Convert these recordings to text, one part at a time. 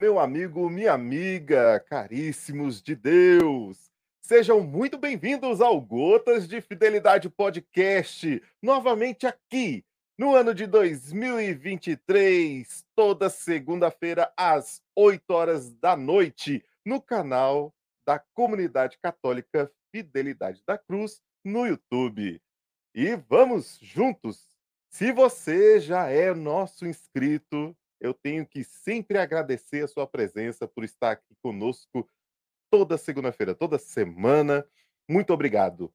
Meu amigo, minha amiga, caríssimos de Deus, sejam muito bem-vindos ao Gotas de Fidelidade Podcast, novamente aqui no ano de 2023, toda segunda-feira às 8 horas da noite, no canal da Comunidade Católica Fidelidade da Cruz no YouTube. E vamos juntos! Se você já é nosso inscrito, eu tenho que sempre agradecer a sua presença por estar aqui conosco toda segunda-feira, toda semana. Muito obrigado.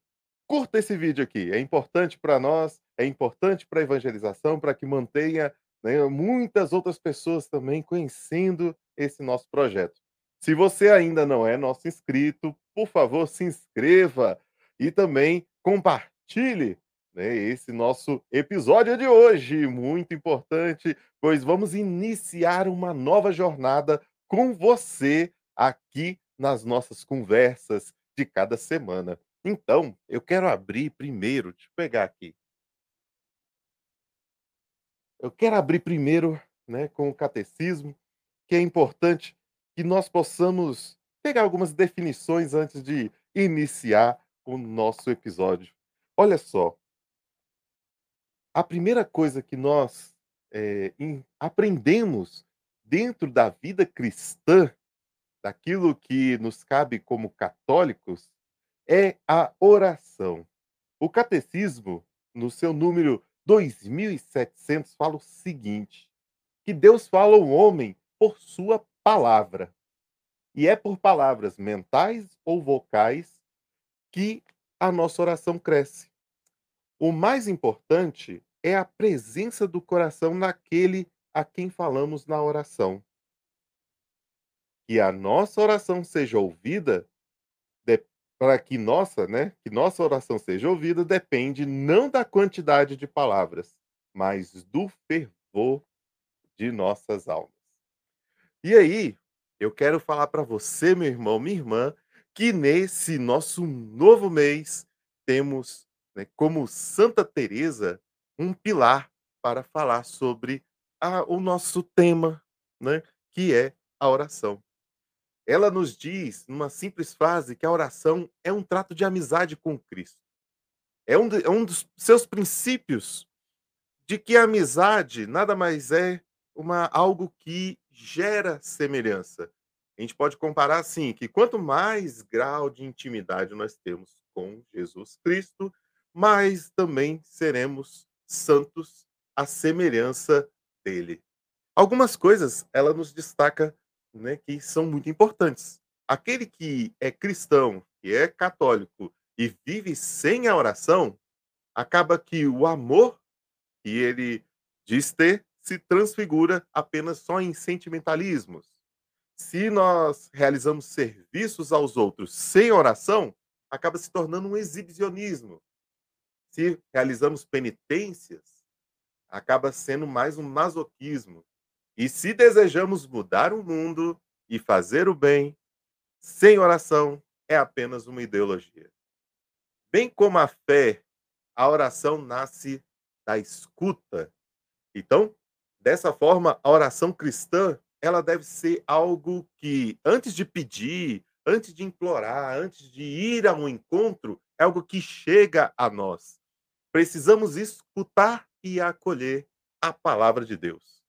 Curta esse vídeo aqui, é importante para nós, é importante para a evangelização, para que mantenha né, muitas outras pessoas também conhecendo esse nosso projeto. Se você ainda não é nosso inscrito, por favor, se inscreva e também compartilhe né, esse nosso episódio de hoje, muito importante, pois vamos iniciar uma nova jornada com você aqui nas nossas conversas de cada semana. Então, eu quero abrir primeiro, deixa eu pegar aqui. Eu quero abrir primeiro né, com o catecismo, que é importante que nós possamos pegar algumas definições antes de iniciar o nosso episódio. Olha só, a primeira coisa que nós é, em, aprendemos dentro da vida cristã, daquilo que nos cabe como católicos, é a oração. O catecismo, no seu número 2700, fala o seguinte: que Deus fala ao homem por sua palavra. E é por palavras mentais ou vocais que a nossa oração cresce. O mais importante é a presença do coração naquele a quem falamos na oração. Que a nossa oração seja ouvida, para que nossa, né, que nossa oração seja ouvida depende não da quantidade de palavras, mas do fervor de nossas almas. E aí, eu quero falar para você, meu irmão, minha irmã, que nesse nosso novo mês temos né, como Santa Teresa, um pilar para falar sobre a, o nosso tema, né, que é a oração. Ela nos diz, numa simples frase, que a oração é um trato de amizade com Cristo. É um, de, é um dos seus princípios de que a amizade nada mais é uma algo que gera semelhança. A gente pode comparar assim, que quanto mais grau de intimidade nós temos com Jesus Cristo, mas também seremos santos à semelhança dele. Algumas coisas ela nos destaca né, que são muito importantes. Aquele que é cristão, que é católico e vive sem a oração, acaba que o amor que ele diz ter se transfigura apenas só em sentimentalismos. Se nós realizamos serviços aos outros sem oração, acaba se tornando um exibicionismo, se realizamos penitências, acaba sendo mais um masoquismo. E se desejamos mudar o mundo e fazer o bem, sem oração, é apenas uma ideologia. Bem como a fé, a oração nasce da escuta. Então, dessa forma, a oração cristã, ela deve ser algo que antes de pedir, antes de implorar, antes de ir a um encontro, é algo que chega a nós. Precisamos escutar e acolher a palavra de Deus.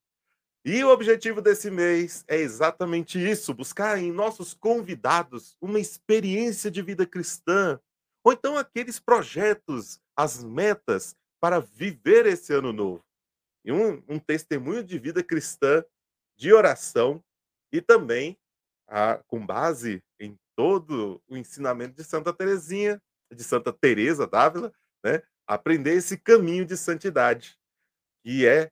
E o objetivo desse mês é exatamente isso: buscar em nossos convidados uma experiência de vida cristã, ou então aqueles projetos, as metas para viver esse ano novo. E um, um testemunho de vida cristã, de oração e também a, com base em todo o ensinamento de Santa Teresinha, de Santa Teresa d'Ávila, né? Aprender esse caminho de santidade, que é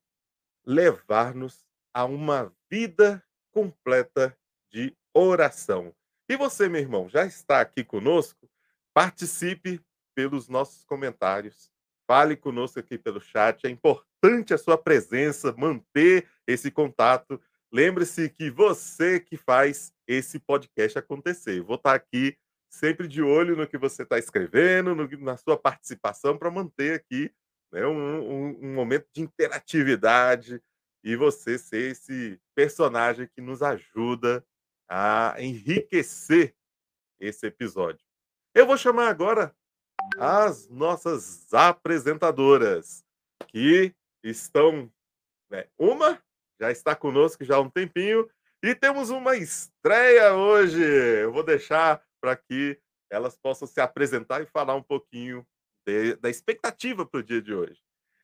levar-nos a uma vida completa de oração. E você, meu irmão, já está aqui conosco? Participe pelos nossos comentários. Fale conosco aqui pelo chat. É importante a sua presença, manter esse contato. Lembre-se que você que faz esse podcast acontecer. Eu vou estar aqui sempre de olho no que você está escrevendo, no, na sua participação, para manter aqui né, um, um, um, momento de interatividade e você ser esse personagem que nos ajuda a enriquecer esse episódio. Eu vou chamar agora as nossas apresentadoras, que estão. Né, uma já está conosco já há um tempinho, e temos uma estreia hoje. Eu vou deixar para que elas possam se apresentar e falar um pouquinho de, da expectativa para o dia de hoje.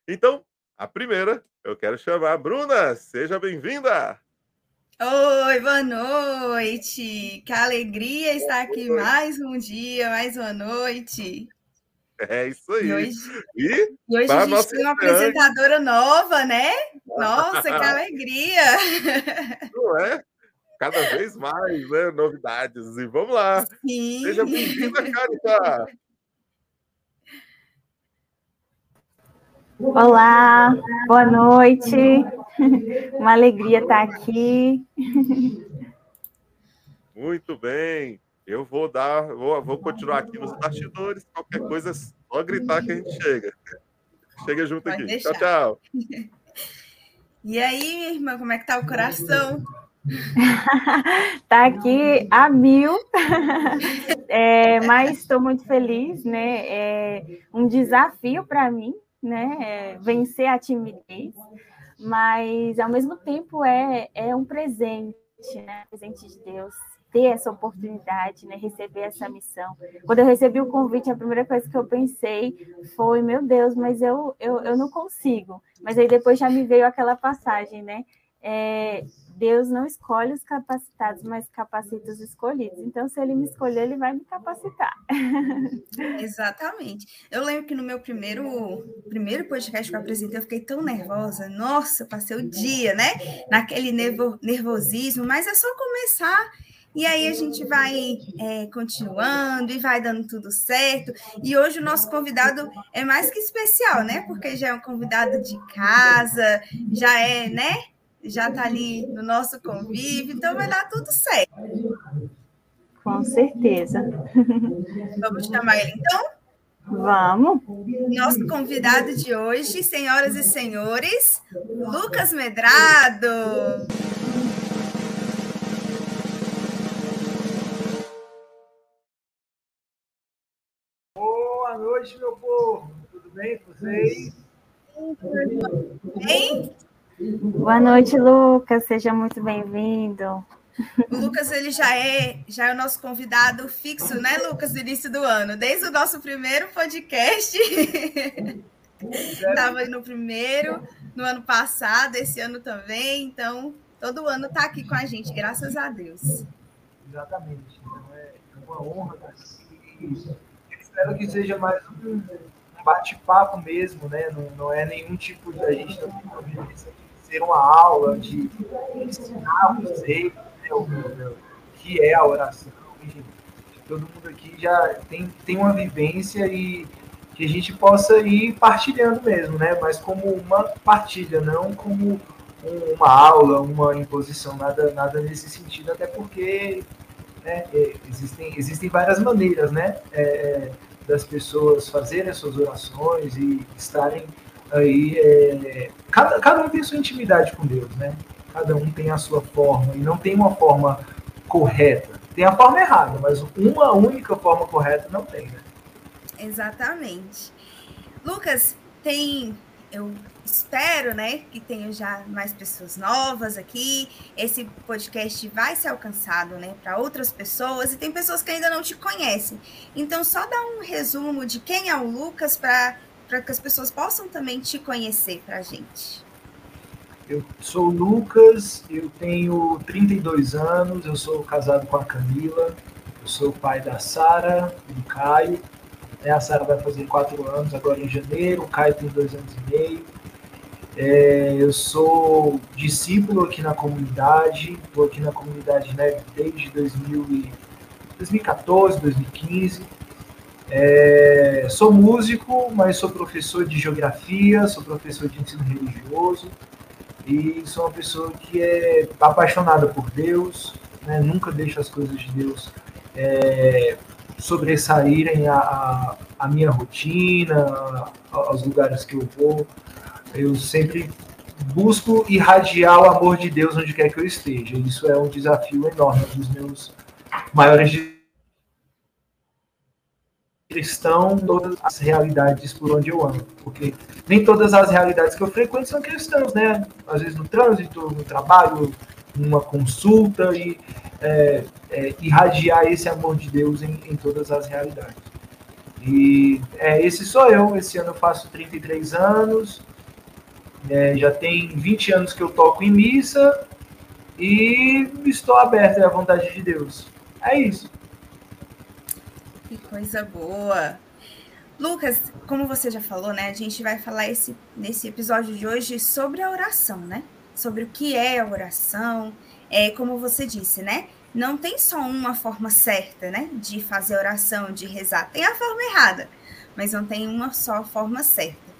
Então, a primeira, eu quero chamar a Bruna. Seja bem-vinda! Oi, boa noite! Que alegria estar aqui mais um dia, mais uma noite. É isso aí. E hoje, e, e hoje a gente tem uma apresentadora nova, né? Nossa, que alegria! Não é? Cada vez mais, né? Novidades. E vamos lá. Sim. Seja bem-vinda, Carita! Olá, boa noite. Uma alegria estar aqui. Muito bem. Eu vou dar, vou, vou continuar aqui nos bastidores. Qualquer coisa é só gritar que a gente chega. Chega junto Pode aqui. Deixar. Tchau, tchau. E aí, minha irmã, como é que tá o coração? tá aqui a mil, é, mas estou muito feliz, né? É um desafio para mim né? É, vencer a timidez, mas ao mesmo tempo é, é um presente, né? Presente de Deus ter essa oportunidade, né? Receber essa missão. Quando eu recebi o convite, a primeira coisa que eu pensei foi, meu Deus, mas eu, eu, eu não consigo. Mas aí depois já me veio aquela passagem, né? É, Deus não escolhe os capacitados, mas capacita os escolhidos. Então, se ele me escolher, ele vai me capacitar. Exatamente. Eu lembro que no meu primeiro, primeiro podcast que eu apresentei, eu fiquei tão nervosa. Nossa, passei o dia, né? Naquele nervo, nervosismo, mas é só começar. E aí a gente vai é, continuando e vai dando tudo certo. E hoje o nosso convidado é mais que especial, né? Porque já é um convidado de casa, já é, né? Já está ali no nosso convívio, então vai dar tudo certo. Com certeza. Vamos chamar ele então? Vamos. Nosso convidado de hoje, senhoras e senhores, Lucas Medrado. Boa noite, meu povo. Tudo bem com vocês? Bem? Boa noite, Lucas. Seja muito bem-vindo. O Lucas ele já é já é o nosso convidado fixo, né, Lucas, do início do ano, desde o nosso primeiro podcast. Estava no primeiro, no ano passado, esse ano também. Então, todo ano está aqui com a gente, graças a Deus. Exatamente. Então, é uma honra estar Espero que seja mais um bate-papo mesmo, né? Não, não é nenhum tipo de a gente não tem ser uma aula, de ensinar né, o, que é a oração. E todo mundo aqui já tem, tem uma vivência e que a gente possa ir partilhando mesmo, né? Mas como uma partilha, não como uma aula, uma imposição, nada, nada nesse sentido, até porque né, é, existem, existem várias maneiras, né? É, das pessoas fazerem as suas orações e estarem aí é, cada, cada um tem sua intimidade com Deus, né? Cada um tem a sua forma e não tem uma forma correta. Tem a forma errada, mas uma única forma correta não tem, né? Exatamente. Lucas, tem eu espero, né, que tenha já mais pessoas novas aqui. Esse podcast vai ser alcançado, né, para outras pessoas e tem pessoas que ainda não te conhecem. Então, só dá um resumo de quem é o Lucas para para que as pessoas possam também te conhecer para a gente. Eu sou o Lucas, eu tenho 32 anos, eu sou casado com a Camila, eu sou pai da Sara e do Caio. É, a Sara vai fazer quatro anos agora em janeiro, o Caio tem dois anos e meio. É, eu sou discípulo aqui na comunidade, estou aqui na comunidade né, desde 2000 e, 2014, 2015. É, sou músico, mas sou professor de geografia, sou professor de ensino religioso e sou uma pessoa que é apaixonada por Deus, né? nunca deixo as coisas de Deus é, sobressaírem a, a, a, minha rotina, aos lugares que eu vou. Eu sempre busco irradiar o amor de Deus onde quer que eu esteja. Isso é um desafio enorme, um dos meus maiores cristão todas as realidades por onde eu ando, porque nem todas as realidades que eu frequento são cristãos, né? Às vezes no trânsito, no trabalho, numa consulta e é, é, irradiar esse amor de Deus em, em todas as realidades. E é, esse sou eu. Esse ano eu faço 33 anos. É, já tem 20 anos que eu toco em missa e estou aberto à vontade de Deus. É isso. Que coisa boa. Lucas, como você já falou, né? A gente vai falar esse, nesse episódio de hoje sobre a oração, né? Sobre o que é a oração. É, como você disse, né? Não tem só uma forma certa, né? De fazer oração, de rezar. Tem a forma errada, mas não tem uma só forma certa.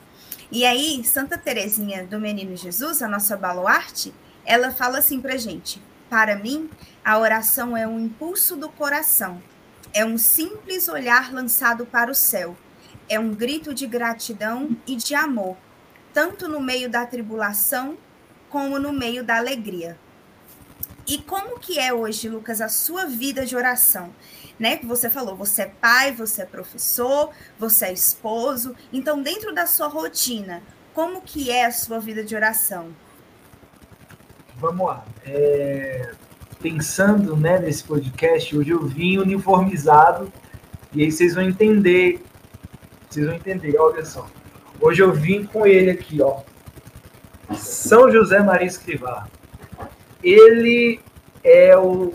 E aí, Santa Teresinha do Menino Jesus, a nossa baluarte, ela fala assim pra gente: Para mim, a oração é um impulso do coração, é um simples olhar lançado para o céu, é um grito de gratidão e de amor, tanto no meio da tribulação como no meio da alegria. E como que é hoje, Lucas, a sua vida de oração? né? Que você falou, você é pai, você é professor, você é esposo. Então, dentro da sua rotina, como que é a sua vida de oração? Vamos lá. É... Pensando né, nesse podcast, hoje eu vim uniformizado e aí vocês vão entender. Vocês vão entender, olha só. Hoje eu vim com ele aqui, ó. São José Maria Escrivá. Ele é o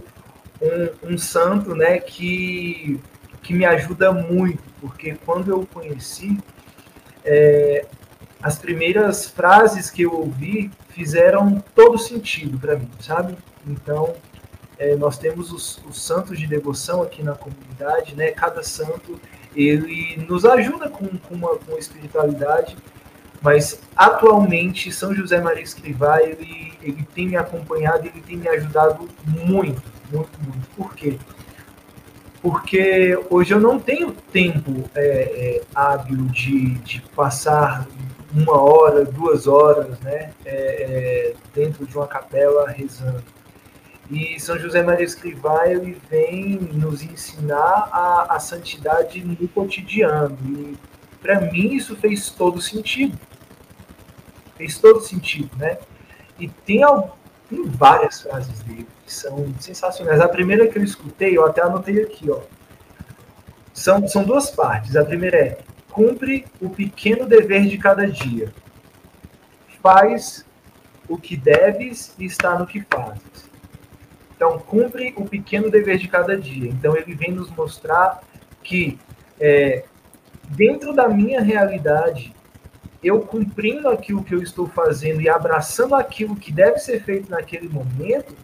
um, um santo né, que, que me ajuda muito, porque quando eu o conheci, é, as primeiras frases que eu ouvi fizeram todo sentido para mim, sabe? Então, é, nós temos os, os, santos de devoção aqui na comunidade, né? Cada santo ele nos ajuda com, com, uma, com espiritualidade, mas atualmente São José Maria Escrivá ele, ele tem me acompanhado, ele tem me ajudado muito muito, muito. Por quê? Porque hoje eu não tenho tempo é, é, hábil de, de passar uma hora, duas horas, né, é, é, dentro de uma capela rezando. E São José Maria Escrivá ele vem nos ensinar a, a santidade no cotidiano. E para mim isso fez todo sentido. Fez todo sentido, né? E tem, tem várias frases dele que são sensacionais. A primeira que eu escutei, eu até anotei aqui, ó. São, são duas partes. A primeira é: cumpre o pequeno dever de cada dia. Faz o que deves e está no que fazes. Então, cumpre o pequeno dever de cada dia. Então, ele vem nos mostrar que, é, dentro da minha realidade, eu cumprindo aquilo que eu estou fazendo e abraçando aquilo que deve ser feito naquele momento,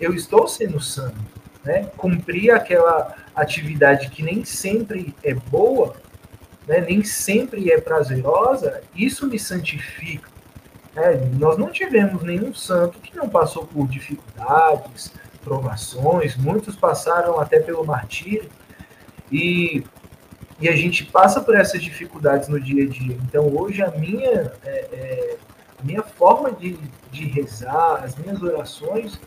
eu estou sendo santo, né? Cumprir aquela atividade que nem sempre é boa, né? nem sempre é prazerosa, isso me santifica. Né? Nós não tivemos nenhum santo que não passou por dificuldades, provações, muitos passaram até pelo martírio, e, e a gente passa por essas dificuldades no dia a dia. Então, hoje, a minha, é, é, minha forma de, de rezar, as minhas orações,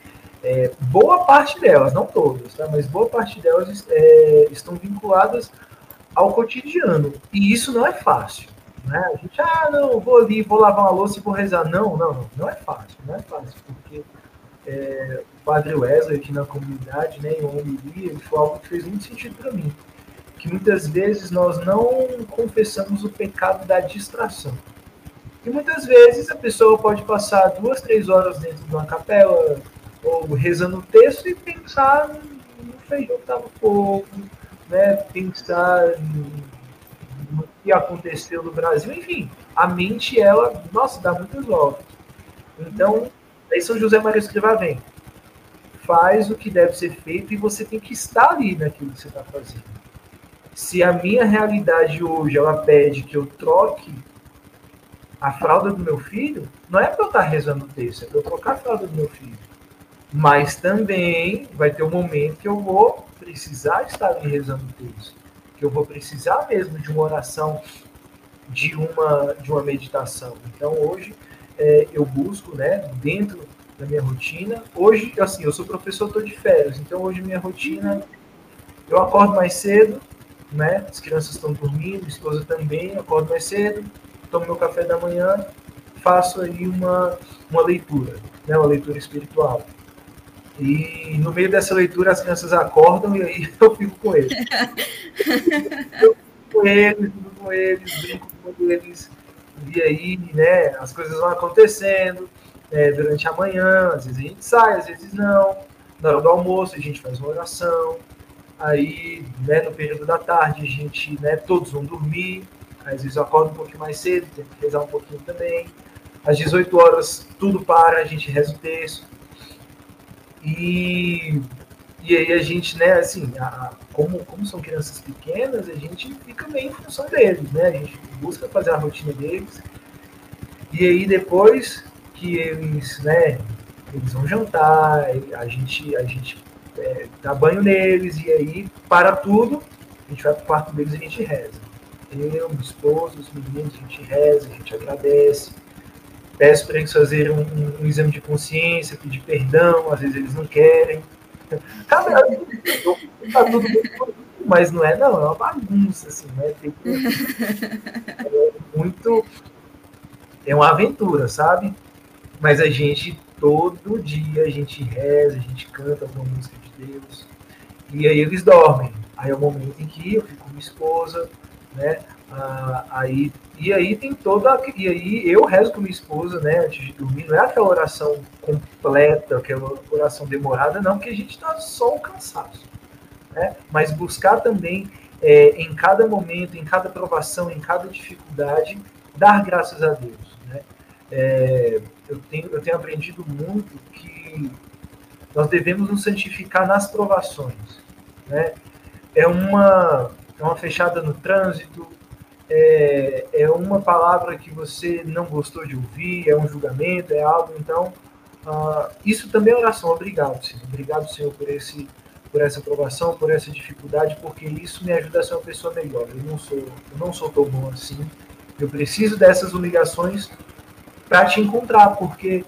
é, boa parte delas, não todas, tá? mas boa parte delas é, estão vinculadas ao cotidiano. E isso não é fácil. Né? A gente, ah, não, vou ali, vou lavar uma louça e vou rezar. Não, não, não, não é fácil, não é fácil, porque é, o padre Wesley aqui na comunidade, né, em homilia, falou algo que fez muito sentido para mim, que muitas vezes nós não confessamos o pecado da distração. E muitas vezes a pessoa pode passar duas, três horas dentro de uma capela, ou rezando o texto e pensar no feijão que estava fogo, né? pensar no que aconteceu no Brasil, enfim, a mente, ela, nossa, dá muitas voltas. Então, aí São José Maria Escrivá vem, faz o que deve ser feito e você tem que estar ali naquilo que você está fazendo. Se a minha realidade hoje, ela pede que eu troque a fralda do meu filho, não é para eu estar rezando o texto, é para eu trocar a fralda do meu filho. Mas também vai ter um momento que eu vou precisar estar ali rezando o texto, que eu vou precisar mesmo de uma oração, de uma, de uma meditação. Então hoje é, eu busco, né, dentro da minha rotina. Hoje, assim, eu sou professor, estou de férias, então hoje minha rotina, eu acordo mais cedo, né, as crianças estão dormindo, minha esposa também, acordo mais cedo, tomo meu café da manhã, faço aí uma, uma leitura, né, uma leitura espiritual. E no meio dessa leitura as crianças acordam e aí eu fico com eles. eu fico com eles, fico com eles, brinco com eles. E aí, né, as coisas vão acontecendo é, durante a manhã, às vezes a gente sai, às vezes não. Na hora do almoço a gente faz uma oração. Aí, né, no período da tarde, a gente, né, todos vão dormir. Às vezes eu acordo um pouquinho mais cedo, tenho que rezar um pouquinho também. Às 18 horas, tudo para, a gente reza o texto e, e aí a gente, né, assim, a, como, como são crianças pequenas, a gente fica meio em função deles, né? A gente busca fazer a rotina deles. E aí depois que eles, né, eles vão jantar, a gente, a gente é, dá banho neles, e aí para tudo, a gente vai para o quarto deles e a gente reza. Eu, minha esposa, os meninos, a gente reza, a gente agradece peço para eles fazerem um, um, um, exame de consciência, pedir perdão, às vezes eles não querem. Cada tá tudo mas não é não, é uma bagunça, assim, né? Tem é muito. É uma aventura, sabe? Mas a gente, todo dia, a gente reza, a gente canta alguma música de Deus. E aí eles dormem. Aí é o momento em que eu fico com minha esposa, né? Ah, aí, e aí tem toda. E aí eu rezo com minha esposa, né, antes de dormir. Não é aquela oração completa, aquela oração demorada, não, porque a gente está só um cansaço. Né? Mas buscar também, é, em cada momento, em cada provação, em cada dificuldade, dar graças a Deus. Né? É, eu, tenho, eu tenho aprendido muito que nós devemos nos santificar nas provações. Né? É uma, é uma fechada no trânsito, é, é uma palavra que você não gostou de ouvir, é um julgamento, é algo, então uh, isso também é oração. Obrigado, Senhor. Obrigado, Senhor, por esse por essa aprovação, por essa dificuldade, porque isso me ajuda a ser uma pessoa melhor. Eu não sou, eu não sou tão bom assim. Eu preciso dessas humilhações para te encontrar, porque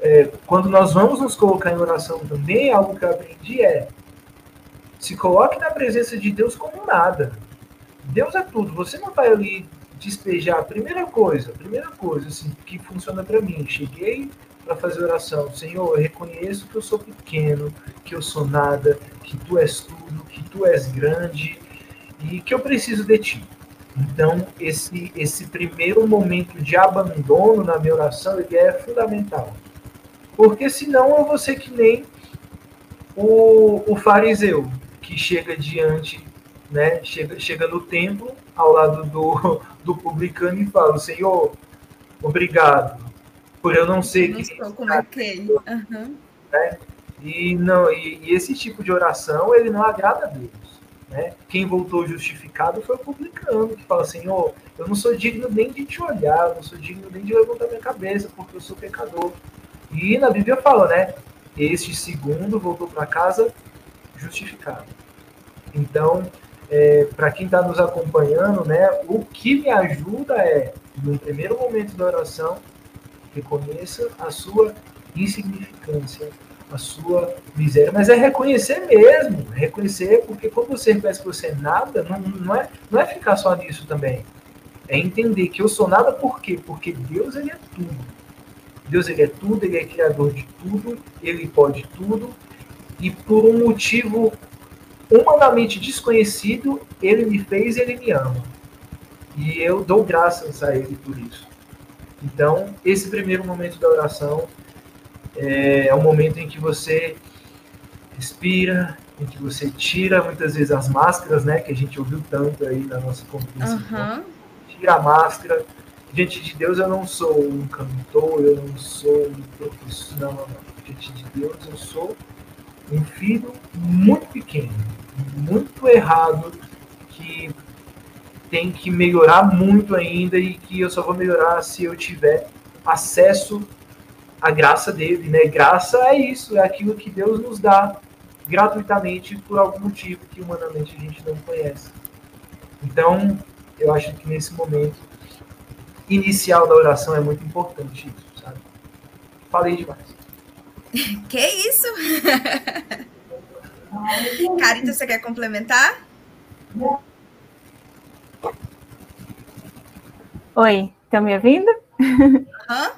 é, quando nós vamos nos colocar em oração também, algo que eu aprendi é se coloque na presença de Deus como nada. Deus é tudo. Você não vai ali despejar. Primeira coisa, primeira coisa assim, que funciona para mim. Cheguei para fazer oração. Senhor, eu reconheço que eu sou pequeno, que eu sou nada, que tu és tudo, que tu és grande e que eu preciso de ti. Então, esse, esse primeiro momento de abandono na minha oração ele é fundamental. Porque senão eu vou ser que nem o, o fariseu, que chega diante né, chega, chega no templo, ao lado do, do publicano, e fala: Senhor, obrigado por eu não ser não que. Como aquele. Uhum. Né? E, não, e, e, esse tipo de oração ele não agrada a Deus. Né? Quem voltou justificado foi o publicano, que fala: Senhor, eu não sou digno nem de te olhar, eu não sou digno nem de levantar minha cabeça, porque eu sou pecador. E na Bíblia fala, né? Este segundo voltou para casa justificado. Então, é, para quem está nos acompanhando, né, o que me ajuda é, no primeiro momento da oração, reconheça a sua insignificância, a sua miséria, mas é reconhecer mesmo, reconhecer, porque quando você reconhece que você é nada, não, não, é, não é ficar só nisso também. É entender que eu sou nada por quê? Porque Deus ele é tudo. Deus ele é tudo, ele é criador de tudo, ele pode tudo, e por um motivo humanamente desconhecido, ele me fez e ele me ama. E eu dou graças a ele por isso. Então, esse primeiro momento da oração é, é um momento em que você respira, em que você tira muitas vezes as máscaras, né, que a gente ouviu tanto aí na nossa conversa. Uhum. Tira a máscara. Diante de Deus eu não sou um cantor, eu não sou um professor, não, não, não. Diante de Deus eu sou um filho muito pequeno, muito errado, que tem que melhorar muito ainda e que eu só vou melhorar se eu tiver acesso à graça dele, né? Graça é isso, é aquilo que Deus nos dá gratuitamente por algum motivo que humanamente a gente não conhece. Então, eu acho que nesse momento inicial da oração é muito importante isso, sabe? Falei demais. Que isso? Carita, você quer complementar? Oi, estão me ouvindo? Hã?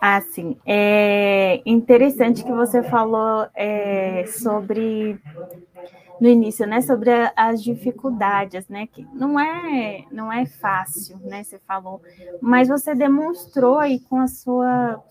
Ah, sim. É interessante que você falou é, sobre no início, né, sobre a, as dificuldades, né, que não é não é fácil, né, você falou, mas você demonstrou aí com a sua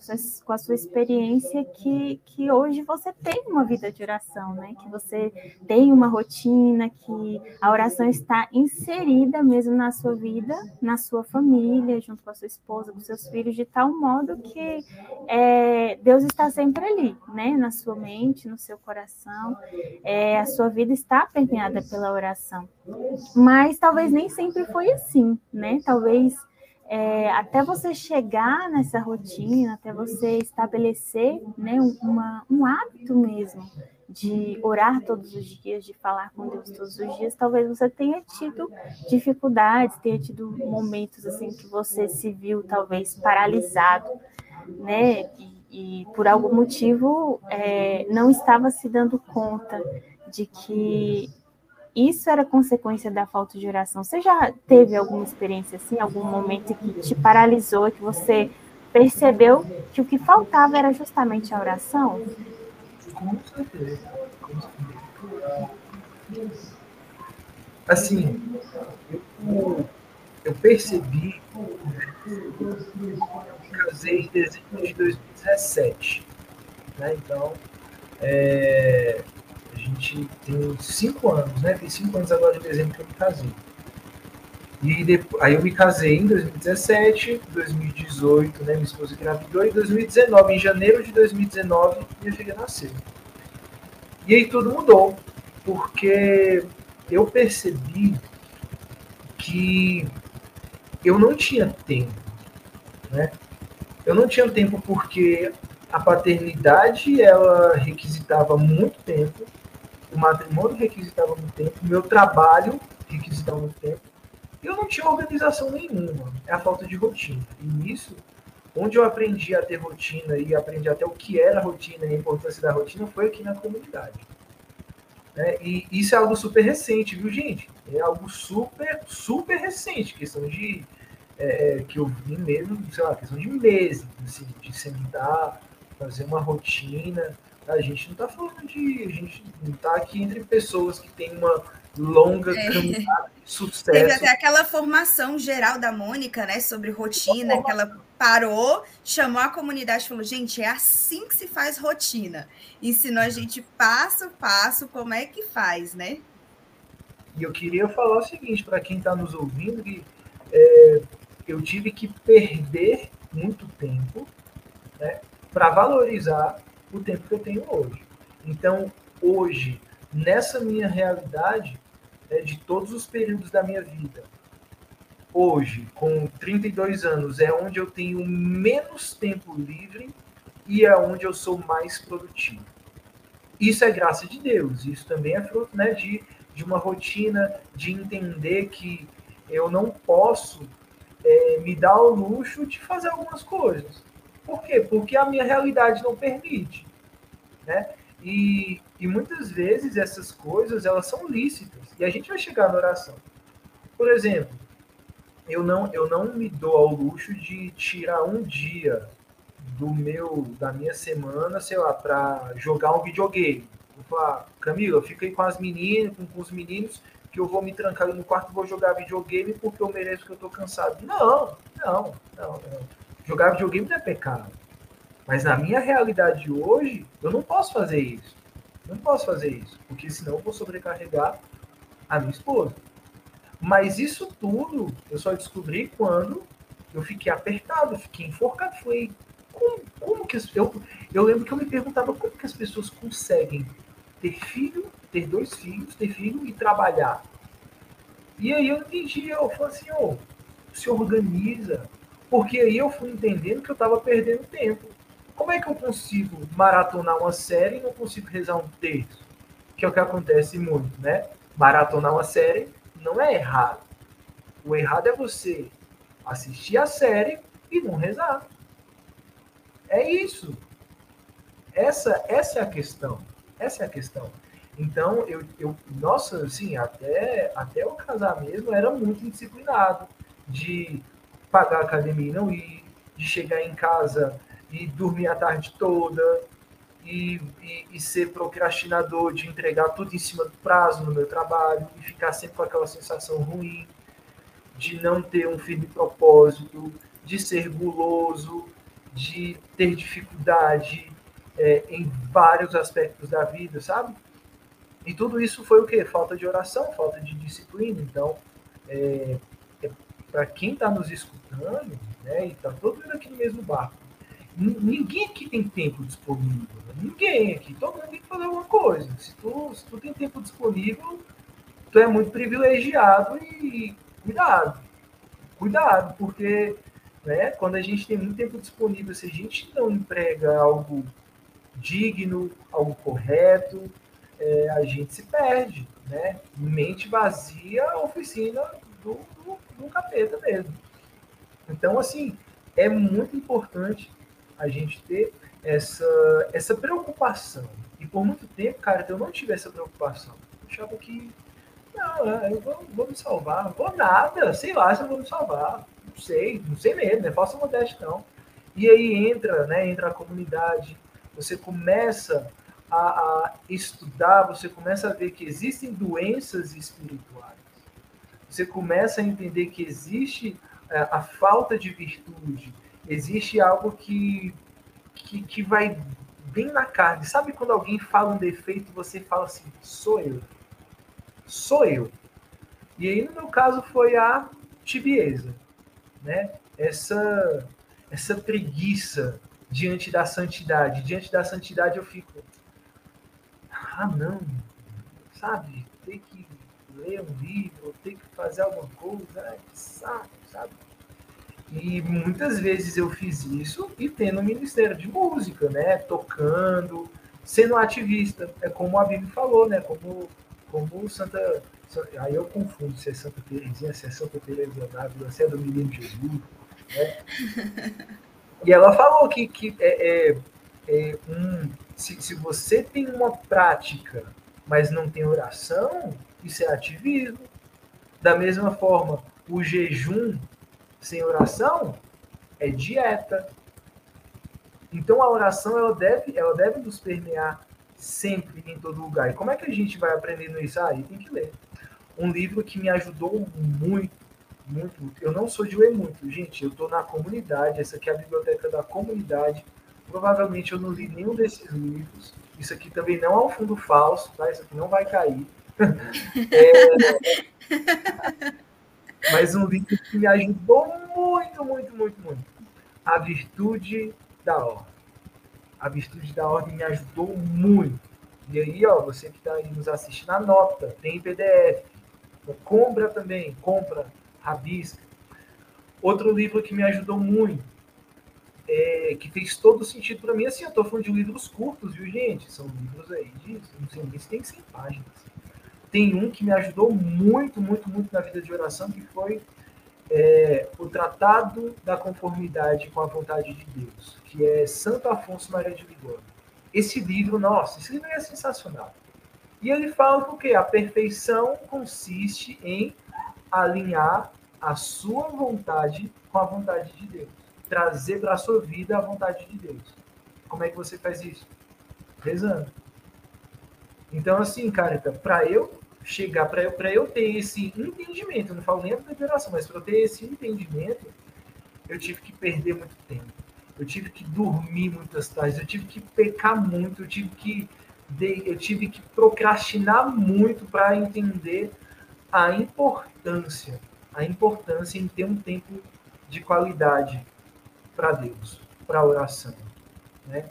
com a sua experiência que, que hoje você tem uma vida de oração, né, que você tem uma rotina, que a oração está inserida mesmo na sua vida, na sua família, junto com a sua esposa, com seus filhos, de tal modo que é, Deus está sempre ali, né, na sua mente, no seu coração, é, a sua vida está permeada pela oração. Mas talvez nem sempre foi assim, né? Talvez é, até você chegar nessa rotina, até você estabelecer né, uma, um hábito mesmo de orar todos os dias, de falar com Deus todos os dias, talvez você tenha tido dificuldades, tenha tido momentos assim que você se viu talvez paralisado, né? E, e por algum motivo é, não estava se dando conta de que isso era consequência da falta de oração. Você já teve alguma experiência assim, algum momento que te paralisou, que você percebeu que o que faltava era justamente a oração? Assim, eu, eu percebi, eu casei em dezembro de 2017, né? Então, é, gente tem cinco anos, né? Tem cinco anos agora de dezembro que eu me casei. E depois, aí eu me casei em 2017, 2018, né? Minha esposa engravidou, e 2019, em janeiro de 2019, minha filha nasceu. E aí tudo mudou, porque eu percebi que eu não tinha tempo, né? Eu não tinha tempo porque a paternidade ela requisitava muito tempo, o matrimônio requisitava muito tempo, o meu trabalho requisitava muito tempo. E eu não tinha organização nenhuma. É a falta de rotina. E nisso, onde eu aprendi a ter rotina e aprendi até o que era rotina e a importância da rotina foi aqui na comunidade. É, e isso é algo super recente, viu, gente? É algo super, super recente, questão de. É, é que eu vi mesmo, sei lá, questão de meses, assim, de sentar, fazer uma rotina, a gente não está falando de. A gente não está aqui entre pessoas que têm uma longa é. caminhada de sucesso. Teve até aquela formação geral da Mônica, né, sobre rotina, que ela parou, chamou a comunidade e falou: gente, é assim que se faz rotina. Ensinou a gente passo a passo como é que faz, né? E eu queria falar o seguinte para quem está nos ouvindo, que é, eu tive que perder muito tempo né, para valorizar o tempo que eu tenho hoje. Então, hoje, nessa minha realidade, é, de todos os períodos da minha vida, hoje, com 32 anos, é onde eu tenho menos tempo livre e é onde eu sou mais produtivo. Isso é graça de Deus, isso também é fruto né, de, de uma rotina, de entender que eu não posso é, me dar o luxo de fazer algumas coisas. Por quê? Porque a minha realidade não permite. Né? E, e muitas vezes essas coisas elas são lícitas e a gente vai chegar na oração. Por exemplo, eu não eu não me dou ao luxo de tirar um dia do meu da minha semana, sei lá, para jogar um videogame. Vou falar, Camila, fica aí com as meninas, com, com os meninos, que eu vou me trancar no quarto e vou jogar videogame porque eu mereço que eu tô cansado. Não, não, não, não. Jogar videogame não é pecado. Mas na minha realidade hoje, eu não posso fazer isso. Não posso fazer isso, porque senão eu vou sobrecarregar a minha esposa. Mas isso tudo eu só descobri quando eu fiquei apertado, fiquei enforcado. Falei, como, como que eu, eu lembro que eu me perguntava como que as pessoas conseguem ter filho, ter dois filhos, ter filho e trabalhar. E aí eu entendi, eu falei assim, oh, se organiza. Porque aí eu fui entendendo que eu estava perdendo tempo. Como é que eu consigo maratonar uma série e não consigo rezar um texto? Que é o que acontece muito, né? Maratonar uma série não é errado. O errado é você assistir a série e não rezar. É isso. Essa, essa é a questão. Essa é a questão. Então, eu, eu nossa, assim, até, até eu casar mesmo, era muito indisciplinado de pagar a academia e não ir, de chegar em casa e dormir a tarde toda, e, e, e, ser procrastinador, de entregar tudo em cima do prazo no meu trabalho, e ficar sempre com aquela sensação ruim, de não ter um firme propósito, de ser guloso, de ter dificuldade é, em vários aspectos da vida, sabe? E tudo isso foi o quê? Falta de oração, falta de disciplina. Então, é, é para quem está nos escutando, né, e está todo mundo aqui no mesmo barco, ninguém aqui tem tempo disponível. Né? Ninguém aqui. Todo mundo tem que fazer alguma coisa. Se tu, se tu tem tempo disponível, tu é muito privilegiado e cuidado. Cuidado, porque né, quando a gente tem muito tempo disponível, se a gente não emprega algo digno, algo correto, é, a gente se perde, né? Mente vazia, oficina do, do, do capeta mesmo. Então, assim, é muito importante a gente ter essa, essa preocupação. E por muito tempo, cara, eu não tive essa preocupação. Eu achava que, não, eu vou, vou me salvar, não vou nada, sei lá se eu vou me salvar. Não sei, não sei mesmo, né? Faça modéstia não. E aí entra, né? Entra a comunidade, você começa a, a estudar, você começa a ver que existem doenças espirituais. Você começa a entender que existe a, é, a falta de virtude, existe algo que, que, que vai bem na carne. Sabe quando alguém fala um defeito, você fala assim, sou eu. Sou eu. E aí, no meu caso, foi a tibieza, né? Essa, essa preguiça diante da santidade. Diante da santidade eu fico, ah, não, sabe? Ter que ler um livro, ter que fazer alguma coisa, ai, que saco, sabe? E muitas vezes eu fiz isso e tendo um ministério de música, né? Tocando, sendo ativista. É como a Bíblia falou, né? Como, como Santa. Aí eu confundo se é Santa Teresinha, se é Santa Teresa d'Ávila, se é do Menino Jesus, né? E ela falou que, que é, é, é um, se, se você tem uma prática, mas não tem oração, isso é ativismo. Da mesma forma, o jejum sem oração é dieta. Então a oração ela deve, ela deve nos permear sempre em todo lugar. E como é que a gente vai aprendendo isso? Ah, aí tem que ler. Um livro que me ajudou muito, muito. Eu não sou de ler muito, gente. Eu estou na comunidade. Essa aqui é a biblioteca da comunidade Provavelmente eu não li nenhum desses livros. Isso aqui também não é um fundo falso, tá? Isso aqui não vai cair. é... Mas um livro que me ajudou muito, muito, muito, muito. A Virtude da Ordem. A Virtude da Ordem me ajudou muito. E aí, ó, você que está aí nos assistindo, anota, tem PDF. Compra também, compra, rabisca. Outro livro que me ajudou muito é, que fez todo sentido para mim. Assim, eu estou falando de livros curtos, viu, gente? São livros aí de, não sei tem 100 páginas. Tem um que me ajudou muito, muito, muito na vida de oração, que foi é, o Tratado da Conformidade com a Vontade de Deus, que é Santo Afonso Maria de Ligório. Esse livro, nossa, esse livro é sensacional. E ele fala que o quê? A perfeição consiste em alinhar a sua vontade com a vontade de Deus trazer para a sua vida a vontade de Deus. Como é que você faz isso? Rezando. Então, assim, cara, para eu chegar, para eu, ter esse entendimento, não falo nem a oração, mas para eu ter esse entendimento, eu tive que perder muito tempo. Eu tive que dormir muitas tardes, eu tive que pecar muito, eu tive que, eu tive que procrastinar muito para entender a importância, a importância em ter um tempo de qualidade para Deus, para oração, né?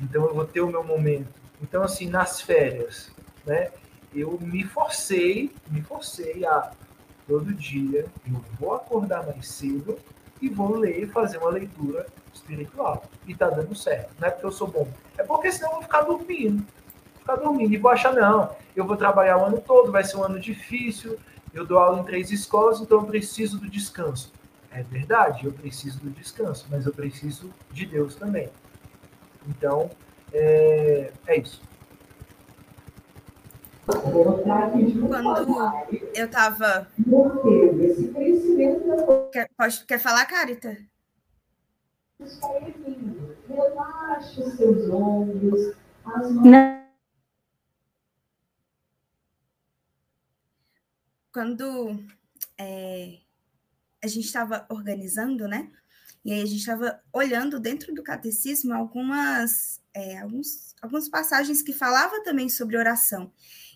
Então eu vou ter o meu momento. Então assim, nas férias, né? Eu me forcei, me forcei a todo dia eu vou acordar mais cedo e vou ler fazer uma leitura espiritual. E tá dando certo. Não é porque eu sou bom. É porque senão eu vou ficar dormindo. Ficar dormindo. E vou achar, não, eu vou trabalhar o ano todo, vai ser um ano difícil, eu dou aula em três escolas, então eu preciso do descanso. É verdade, eu preciso do descanso, mas eu preciso de Deus também. Então, é, é isso. Quando eu estava. Quer, pode, quer falar, Carita? Relaxe seus ombros. Não. Quando é, a gente estava organizando, né? E aí a gente estava olhando dentro do catecismo algumas, é, alguns, algumas passagens que falavam também sobre oração.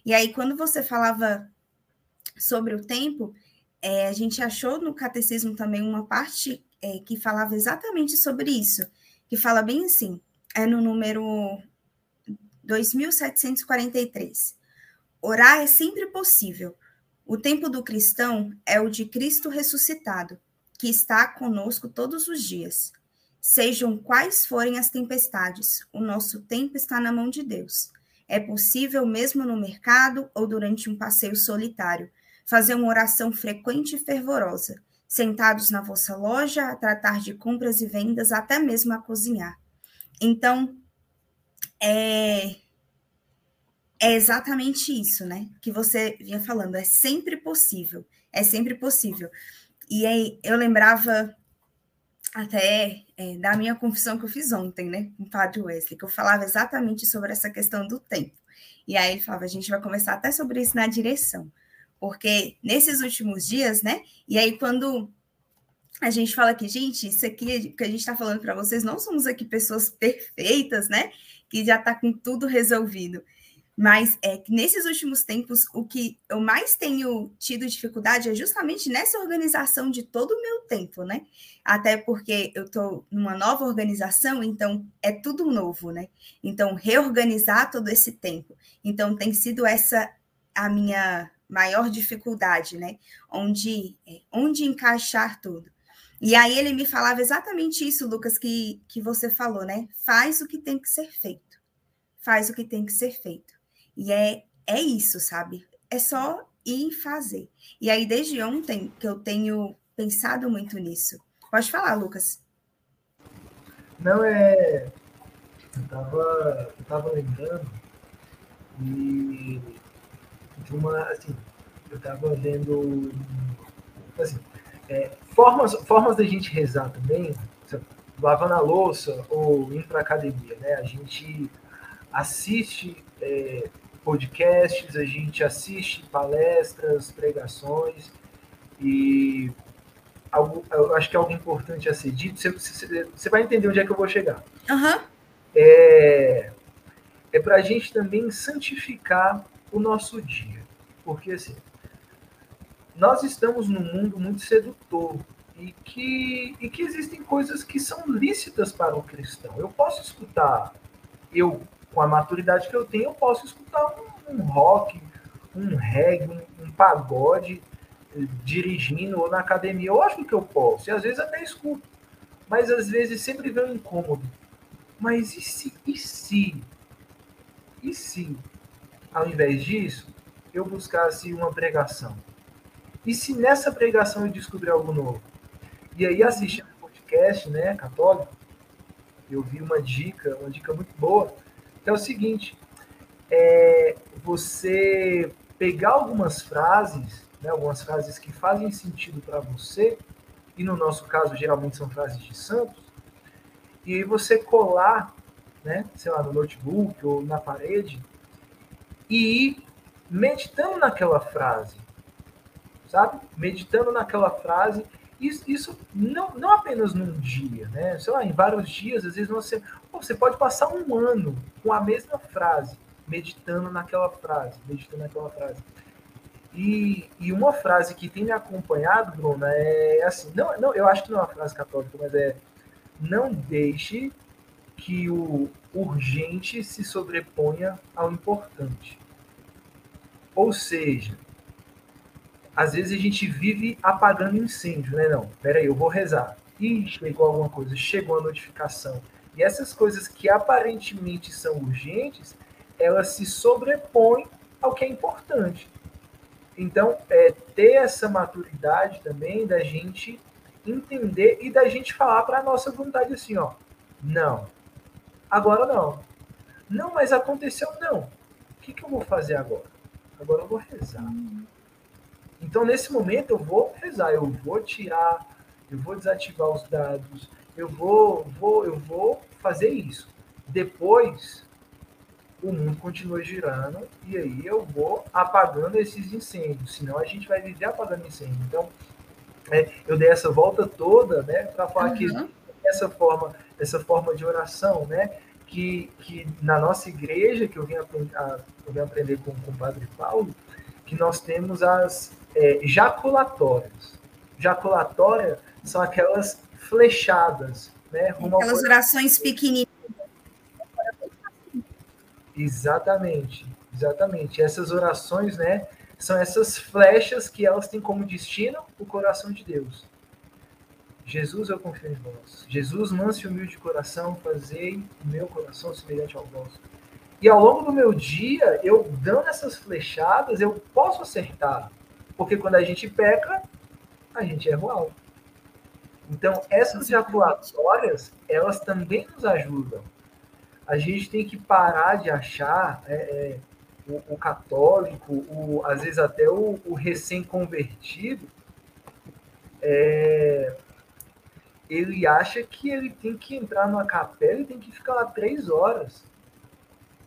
E aí, quando você falava sobre o tempo, é, a gente achou no catecismo também uma parte é, que falava exatamente sobre isso, que fala bem assim, é no número 2743. Orar é sempre possível. O tempo do cristão é o de Cristo ressuscitado, que está conosco todos os dias. Sejam quais forem as tempestades, o nosso tempo está na mão de Deus. É possível, mesmo no mercado ou durante um passeio solitário, fazer uma oração frequente e fervorosa, sentados na vossa loja, a tratar de compras e vendas, até mesmo a cozinhar. Então, é, é exatamente isso, né? Que você vinha falando, é sempre possível, é sempre possível. E aí eu lembrava até é, da minha confissão que eu fiz ontem, né, com o padre Wesley, que eu falava exatamente sobre essa questão do tempo. E aí ele falava, a gente vai conversar até sobre isso na direção, porque nesses últimos dias, né, e aí quando a gente fala que, gente, isso aqui que a gente está falando para vocês, não somos aqui pessoas perfeitas, né, que já está com tudo resolvido. Mas é que nesses últimos tempos, o que eu mais tenho tido dificuldade é justamente nessa organização de todo o meu tempo, né? Até porque eu estou numa nova organização, então é tudo novo, né? Então, reorganizar todo esse tempo. Então, tem sido essa a minha maior dificuldade, né? Onde, é, onde encaixar tudo. E aí ele me falava exatamente isso, Lucas, que, que você falou, né? Faz o que tem que ser feito. Faz o que tem que ser feito. E é, é isso, sabe? É só ir fazer. E aí, desde ontem, que eu tenho pensado muito nisso. Pode falar, Lucas. Não, é. Eu tava, eu tava lembrando e de uma. Assim, eu tava vendo. Assim, é, formas, formas da gente rezar também, lavando a louça ou indo para academia, né? A gente assiste é, podcasts, a gente assiste palestras, pregações e algo, eu acho que é algo importante a ser dito. Você, você, você vai entender onde é que eu vou chegar. Uhum. É, é para a gente também santificar o nosso dia. Porque assim, nós estamos num mundo muito sedutor e que, e que existem coisas que são lícitas para o cristão. Eu posso escutar, eu com a maturidade que eu tenho, eu posso escutar um, um rock, um reggae, um, um, pagode eh, dirigindo ou na academia. Eu acho que eu posso, e às vezes até escuto. Mas às vezes sempre vem um incômodo. Mas e se, e se, e se, ao invés disso, eu buscasse uma pregação? E se nessa pregação eu descobrir algo novo? E aí, assistindo o podcast, né, católico, eu vi uma dica, uma dica muito boa, é o seguinte: é você pegar algumas frases, né, algumas frases que fazem sentido para você, e no nosso caso geralmente são frases de santos, e você colar, né, sei lá, no notebook ou na parede, e ir meditando naquela frase, sabe? Meditando naquela frase isso, isso não, não apenas num dia, né? Sei lá, em vários dias, às vezes você, você pode passar um ano com a mesma frase, meditando naquela frase, meditando naquela frase. E, e uma frase que tem me acompanhado, Bruna, é assim, não, não, eu acho que não é uma frase católica, mas é não deixe que o urgente se sobreponha ao importante. Ou seja, às vezes a gente vive apagando incêndio, né? Não, peraí, eu vou rezar. Ih, chegou alguma coisa, chegou a notificação. E essas coisas que aparentemente são urgentes, elas se sobrepõem ao que é importante. Então, é ter essa maturidade também da gente entender e da gente falar para a nossa vontade assim, ó, não, agora não. Não, mas aconteceu não. O que, que eu vou fazer agora? Agora eu vou rezar. Então, nesse momento, eu vou rezar, eu vou tirar, eu vou desativar os dados, eu vou, vou, eu vou fazer isso. Depois, o mundo continua girando e aí eu vou apagando esses incêndios, senão a gente vai viver apagando incêndio. Então, é, eu dei essa volta toda, né, para falar uhum. que essa forma, essa forma de oração, né, que, que na nossa igreja, que eu vim, a, eu vim aprender com, com o Padre Paulo, que nós temos as é, jaculatórias. Jaculatória são aquelas flechadas, né? Aquelas orações pequenininhas. Exatamente, exatamente. Essas orações, né, são essas flechas que elas têm como destino o coração de Deus. Jesus, eu confio em vós. Jesus, manso e humilde de coração, fazei o meu coração semelhante ao vosso. E ao longo do meu dia, eu dando essas flechadas, eu posso acertar. Porque quando a gente peca, a gente erra o alvo. Então, essas jaculatórias, elas também nos ajudam. A gente tem que parar de achar é, é, o, o, católico, o, às vezes até o, o recém-convertido, é, ele acha que ele tem que entrar numa capela e tem que ficar lá três horas.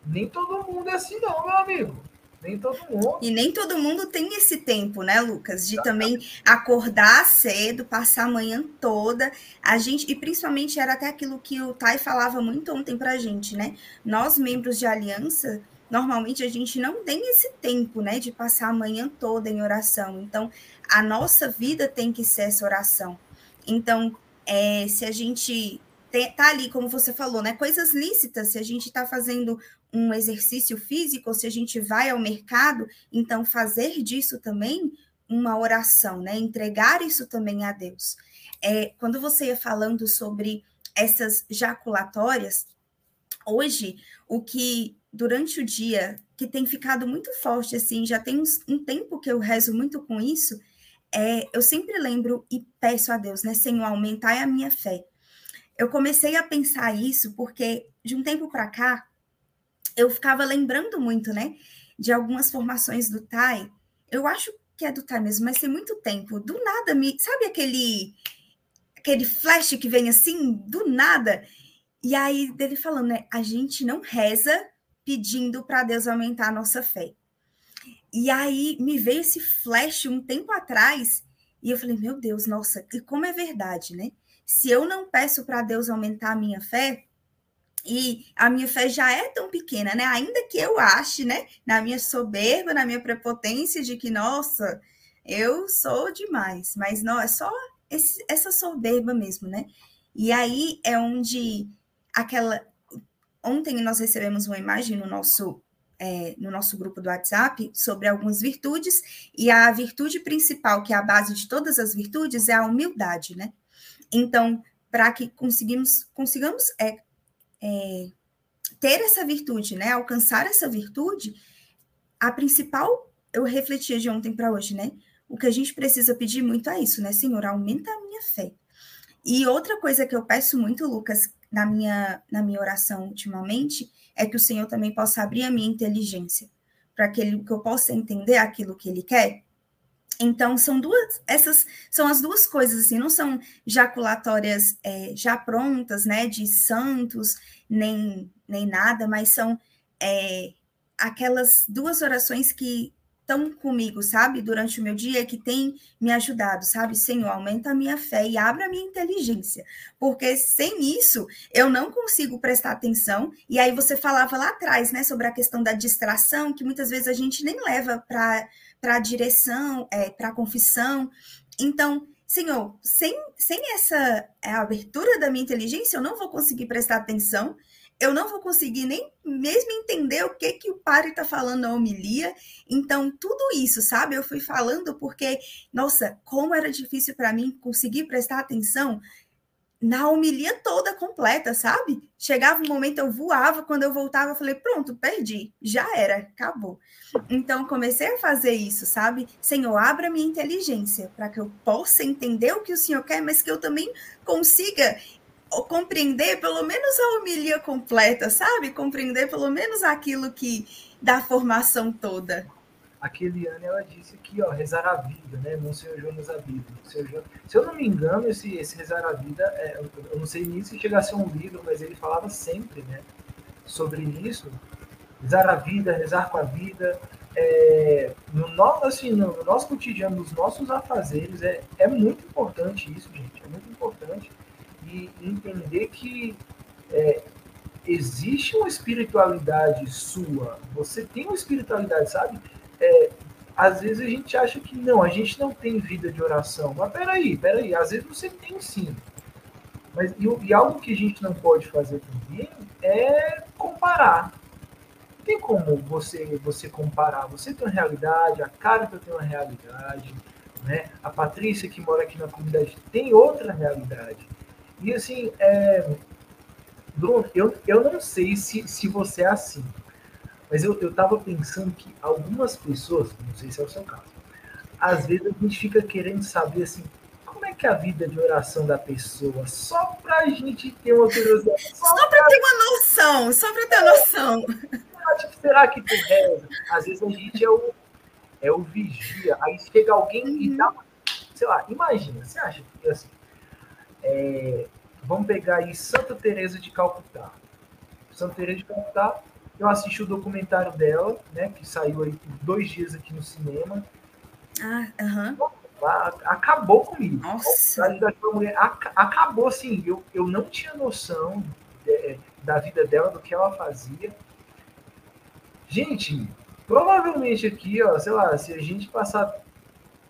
Nem todo mundo é assim, não, meu amigo. Nem todo mundo. E nem todo mundo tem esse tempo, né, Lucas? De também acordar cedo, passar a manhã toda. A gente, e principalmente era até aquilo que o Tai falava muito ontem pra gente, né? Nós, membros de aliança, normalmente a gente não tem esse tempo, né, de passar a manhã toda em oração. Então, a nossa vida tem que ser essa oração. Então, é, se a gente tá ali, como você falou, né, coisas lícitas, se a gente está fazendo um exercício físico, ou se a gente vai ao mercado, então fazer disso também uma oração, né? Entregar isso também a Deus. É, quando você ia falando sobre essas jaculatórias, hoje o que durante o dia que tem ficado muito forte assim, já tem um tempo que eu rezo muito com isso, é, eu sempre lembro e peço a Deus, né, Senhor, aumentai a minha fé. Eu comecei a pensar isso porque de um tempo para cá eu ficava lembrando muito, né, de algumas formações do Tai. Eu acho que é do Tai mesmo, mas tem muito tempo. Do nada me, sabe aquele aquele flash que vem assim do nada? E aí dele falando, né, a gente não reza pedindo para Deus aumentar a nossa fé. E aí me veio esse flash um tempo atrás e eu falei, meu Deus, nossa, e como é verdade, né? Se eu não peço para Deus aumentar a minha fé, e a minha fé já é tão pequena, né? Ainda que eu ache, né, na minha soberba, na minha prepotência de que, nossa, eu sou demais, mas não, é só esse, essa soberba mesmo, né? E aí é onde aquela. Ontem nós recebemos uma imagem no nosso, é, no nosso grupo do WhatsApp sobre algumas virtudes, e a virtude principal, que é a base de todas as virtudes, é a humildade, né? Então, para que conseguimos, consigamos é, é, ter essa virtude, né? Alcançar essa virtude, a principal, eu refletia de ontem para hoje, né? O que a gente precisa pedir muito é isso, né? Senhor, aumenta a minha fé. E outra coisa que eu peço muito, Lucas, na minha, na minha oração ultimamente, é que o Senhor também possa abrir a minha inteligência, para que, que eu possa entender aquilo que Ele quer então, são duas, essas são as duas coisas, assim, não são jaculatórias é, já prontas, né, de santos, nem, nem nada, mas são é, aquelas duas orações que estão comigo, sabe, durante o meu dia, que tem me ajudado, sabe, Senhor, aumenta a minha fé e abra a minha inteligência, porque sem isso eu não consigo prestar atenção. E aí você falava lá atrás, né, sobre a questão da distração, que muitas vezes a gente nem leva para para a direção, é, para a confissão. Então, Senhor, sem, sem essa é, abertura da minha inteligência, eu não vou conseguir prestar atenção, eu não vou conseguir nem mesmo entender o que que o padre está falando na homilia. Então, tudo isso, sabe? Eu fui falando porque, nossa, como era difícil para mim conseguir prestar atenção na homilia toda completa, sabe? Chegava um momento, eu voava, quando eu voltava, eu falei, pronto, perdi, já era, acabou. Então, comecei a fazer isso, sabe? Senhor, abra minha inteligência para que eu possa entender o que o Senhor quer, mas que eu também consiga compreender pelo menos a homilia completa, sabe? Compreender pelo menos aquilo que da formação toda a Keliane, ela disse aqui, ó, rezar a vida, né? Monsenhor Jonas a vida. Jonas... Se eu não me engano, esse, esse rezar a vida, é, eu não sei nem se chega a ser um livro, mas ele falava sempre, né? Sobre isso. Rezar a vida, rezar com a vida. É, no, nosso, assim, no nosso cotidiano, nos nossos afazeres, é, é muito importante isso, gente. É muito importante. E entender que é, existe uma espiritualidade sua. Você tem uma espiritualidade, sabe? É, às vezes a gente acha que não, a gente não tem vida de oração. Mas peraí, peraí, às vezes você tem sim. Mas, e, e algo que a gente não pode fazer também é comparar. Não tem como você, você comparar. Você tem uma realidade, a Carita tem uma realidade, né? a Patrícia, que mora aqui na comunidade, tem outra realidade. E assim, é, Bruno, eu, eu não sei se, se você é assim. Mas eu, eu tava pensando que algumas pessoas, não sei se é o seu caso, às vezes a gente fica querendo saber assim, como é que é a vida de oração da pessoa, só pra gente ter uma curiosidade. Só, só pra, pra ter uma noção, só pra ter noção. Tipo, será que tu reza? Às vezes a gente é o, é o vigia, aí chega alguém uhum. e dá uma, sei lá, imagina, você acha que assim, é, vamos pegar aí Santa Teresa de Calcutá. Santa Teresa de Calcutá eu assisti o documentário dela, né, que saiu aí por dois dias aqui no cinema. Ah, aham. Acabou comigo. Nossa. Mulher, acabou assim. Eu, eu não tinha noção de, é, da vida dela, do que ela fazia. Gente, provavelmente aqui, ó, sei lá, se a gente passar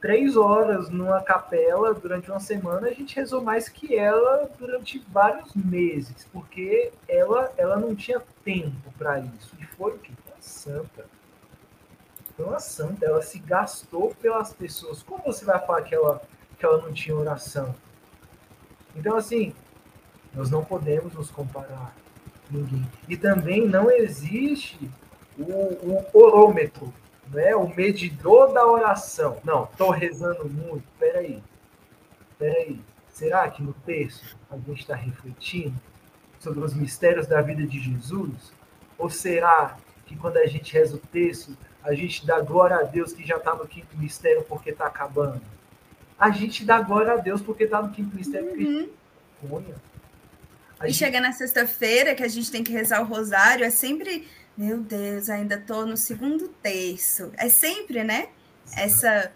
três horas numa capela durante uma semana, a gente rezou mais que ela durante vários meses, porque ela, ela não tinha tempo para isso. E foi o que? Uma santa. Foi uma santa. Ela se gastou pelas pessoas. Como você vai falar que ela, que ela não tinha oração? Então, assim, nós não podemos nos comparar ninguém. E também não existe o, o orômetro né, o medidor da oração. Não, estou rezando muito. Peraí, peraí. Será que no texto a gente está refletindo sobre os mistérios da vida de Jesus? Ou será que quando a gente reza o texto, a gente dá glória a Deus que já está no quinto mistério porque está acabando? A gente dá glória a Deus porque está no quinto mistério. Uhum. Porque... E gente... chega na sexta-feira que a gente tem que rezar o rosário, é sempre meu Deus, ainda estou no segundo terço. É sempre, né? Essa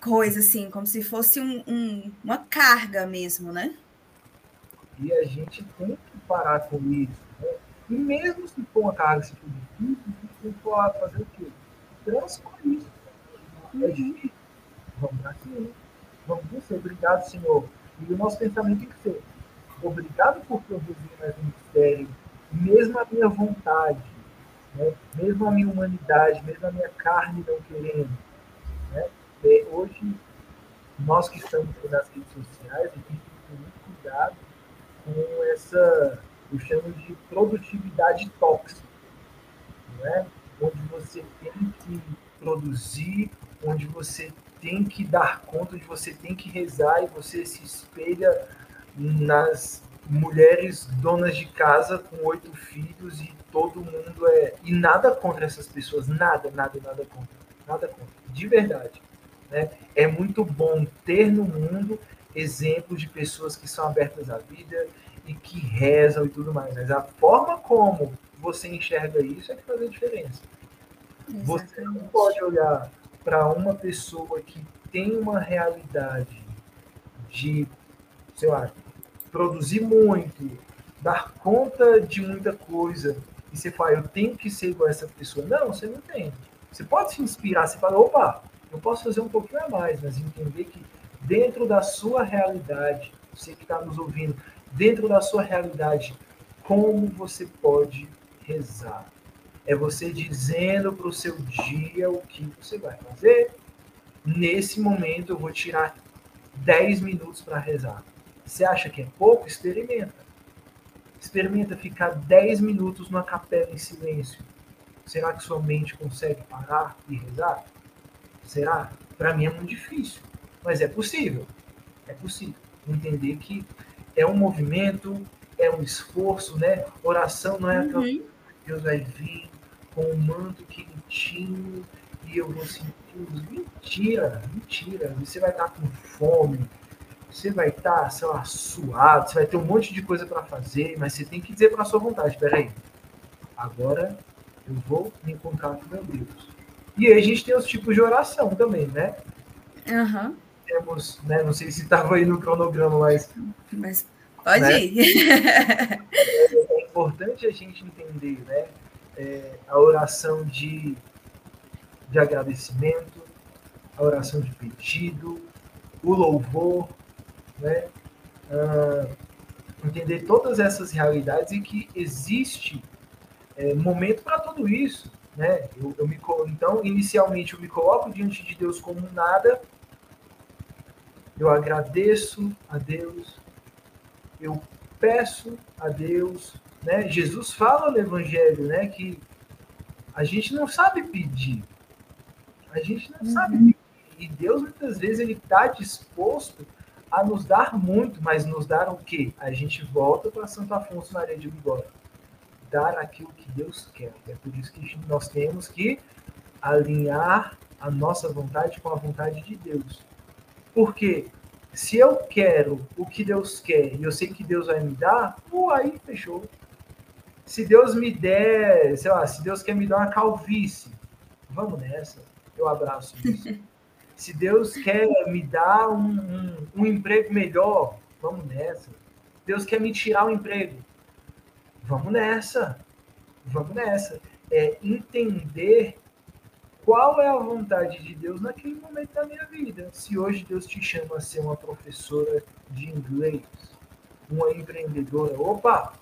coisa assim, como se fosse um, um, uma carga mesmo, né? E a gente tem que parar com isso. Né? E mesmo se for uma carga, se for difícil, a gente tem que fazer o quê? Transformar isso. É difícil. Vamos para cima. Vamos dizer, obrigado, Senhor. E o nosso pensamento tem que ser, obrigado por produzir mais um mistério, mesmo a minha vontade, né? mesmo a minha humanidade, mesmo a minha carne não querendo. Né? É, hoje, nós que estamos nas redes sociais, a gente tem que ter muito cuidado com essa, eu chamo de produtividade tóxica, né? onde você tem que produzir, onde você tem que dar conta, onde você tem que rezar e você se espelha nas mulheres donas de casa com oito filhos e todo mundo é. E nada contra essas pessoas, nada, nada, nada contra. Nada contra. De verdade. Né? É muito bom ter no mundo exemplos de pessoas que são abertas à vida e que rezam e tudo mais. Mas a forma como você enxerga isso é que faz a diferença. Exatamente. Você não pode olhar para uma pessoa que tem uma realidade de, sei lá, produzir muito, dar conta de muita coisa, e você fala, eu tenho que ser igual essa pessoa. Não, você não tem. Você pode se inspirar, você fala, opa, eu posso fazer um pouquinho a mais, mas entender que dentro da sua realidade, você que está nos ouvindo, dentro da sua realidade, como você pode rezar? É você dizendo para o seu dia o que você vai fazer. Nesse momento, eu vou tirar 10 minutos para rezar. Você acha que é pouco? Experimenta. Experimenta ficar 10 minutos numa capela em silêncio. Será que sua mente consegue parar e rezar? Será? Para mim é muito difícil, mas é possível. É possível entender que é um movimento, é um esforço, né? Oração não é aquela uhum. Deus vai vir com um manto quentinho e eu vou sentir mentira, mentira. Você vai estar com fome, você vai estar, sei lá, suado, você vai ter um monte de coisa para fazer, mas você tem que dizer para sua vontade, peraí, agora eu vou me encontrar com meu Deus. E aí a gente tem os tipos de oração também, né? Uhum. Temos, né? Não sei se estava aí no cronograma, mas. Mas pode né? ir. é, importante a gente entender, né? É, a oração de, de agradecimento, a oração de pedido, o louvor, né? Ah, entender todas essas realidades e que existe é, momento para tudo isso. Né? Eu, eu me, então, inicialmente, eu me coloco diante de Deus como nada, eu agradeço a Deus, eu peço a Deus. Né? Jesus fala no Evangelho né, que a gente não sabe pedir, a gente não uhum. sabe pedir. E Deus, muitas vezes, ele está disposto a nos dar muito, mas nos dar o quê? A gente volta para Santo Afonso Maria de Bigode dar aquilo que Deus quer. É por isso que nós temos que alinhar a nossa vontade com a vontade de Deus. Porque se eu quero o que Deus quer e eu sei que Deus vai me dar, pô, aí fechou. Se Deus me der, sei lá, se Deus quer me dar uma calvície, vamos nessa, eu abraço isso. se Deus quer me dar um, um, um emprego melhor, vamos nessa. Deus quer me tirar o um emprego, vamos nessa, vamos nessa. É entender qual é a vontade de Deus naquele momento da minha vida. Se hoje Deus te chama a ser uma professora de inglês, uma empreendedora, opa,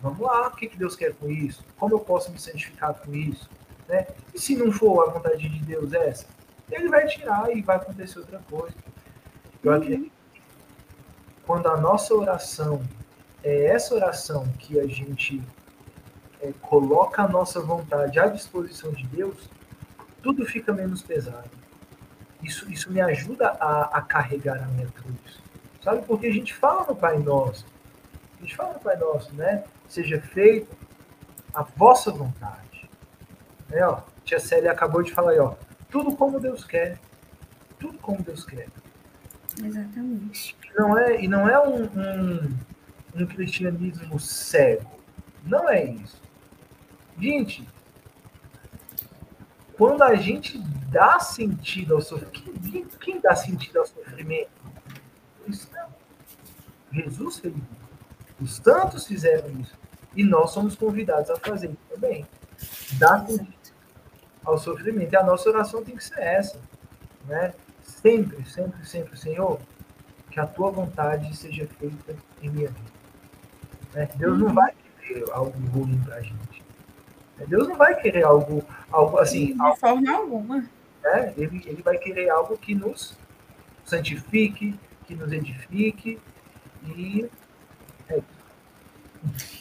vamos lá, o que, que Deus quer com isso? Como eu posso me santificar com isso? Né? E se não for a vontade de Deus essa, ele vai tirar e vai acontecer outra coisa. Eu acredito quando a nossa oração é essa oração que a gente é, coloca a nossa vontade à disposição de Deus, tudo fica menos pesado. Isso, isso me ajuda a, a carregar a minha cruz. Sabe? Porque a gente fala no Pai Nosso. A gente fala no Pai Nosso, né? Seja feita a vossa vontade. É, ó, tia Célia acabou de falar aí, ó. Tudo como Deus quer. Tudo como Deus quer. Exatamente. E não é, e não é um, um um cristianismo cego. Não é isso. Gente, quando a gente dá sentido ao sofrimento, quem, quem dá sentido ao sofrimento? Cristão. Jesus fez isso. Os santos fizeram isso. E nós somos convidados a fazer isso também. Dar sentido ao sofrimento. E a nossa oração tem que ser essa. Né? Sempre, sempre, sempre, Senhor, que a tua vontade seja feita em minha vida. Né? Deus não vai querer algo ruim para a gente. Né? Deus não vai querer algo, algo assim. De algo, forma alguma. Né? Ele, ele vai querer algo que nos santifique, que nos edifique e é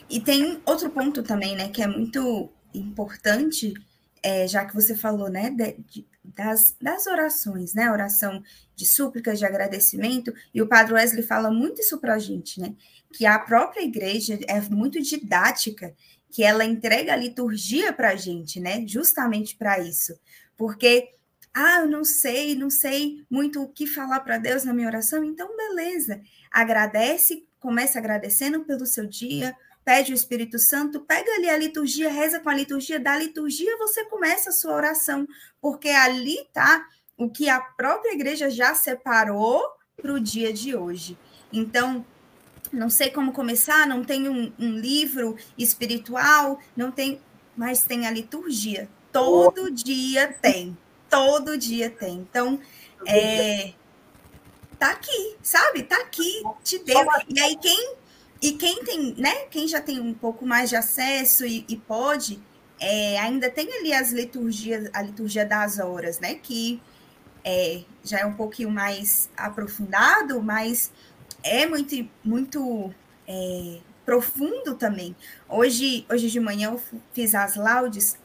E tem outro ponto também, né, que é muito importante, é, já que você falou, né, de, de, das, das orações, né, oração de súplicas, de agradecimento, e o Padre Wesley fala muito isso para a gente, né, que a própria igreja é muito didática, que ela entrega a liturgia para a gente, né? Justamente para isso. Porque, ah, eu não sei, não sei muito o que falar para Deus na minha oração, então beleza. Agradece, começa agradecendo pelo seu dia, pede o Espírito Santo, pega ali a liturgia, reza com a liturgia, da liturgia você começa a sua oração, porque ali tá o que a própria igreja já separou para o dia de hoje. Então, não sei como começar, não tem um, um livro espiritual, não tem, mas tem a liturgia. Todo oh. dia tem, todo dia tem. Então, é, tá aqui, sabe? Tá aqui, te deu. E aí quem e quem tem, né? Quem já tem um pouco mais de acesso e, e pode, é, ainda tem ali as liturgias, a liturgia das horas, né? Que é, já é um pouquinho mais aprofundado, mas é muito, muito é, profundo também. Hoje, hoje de manhã eu fiz as laudes,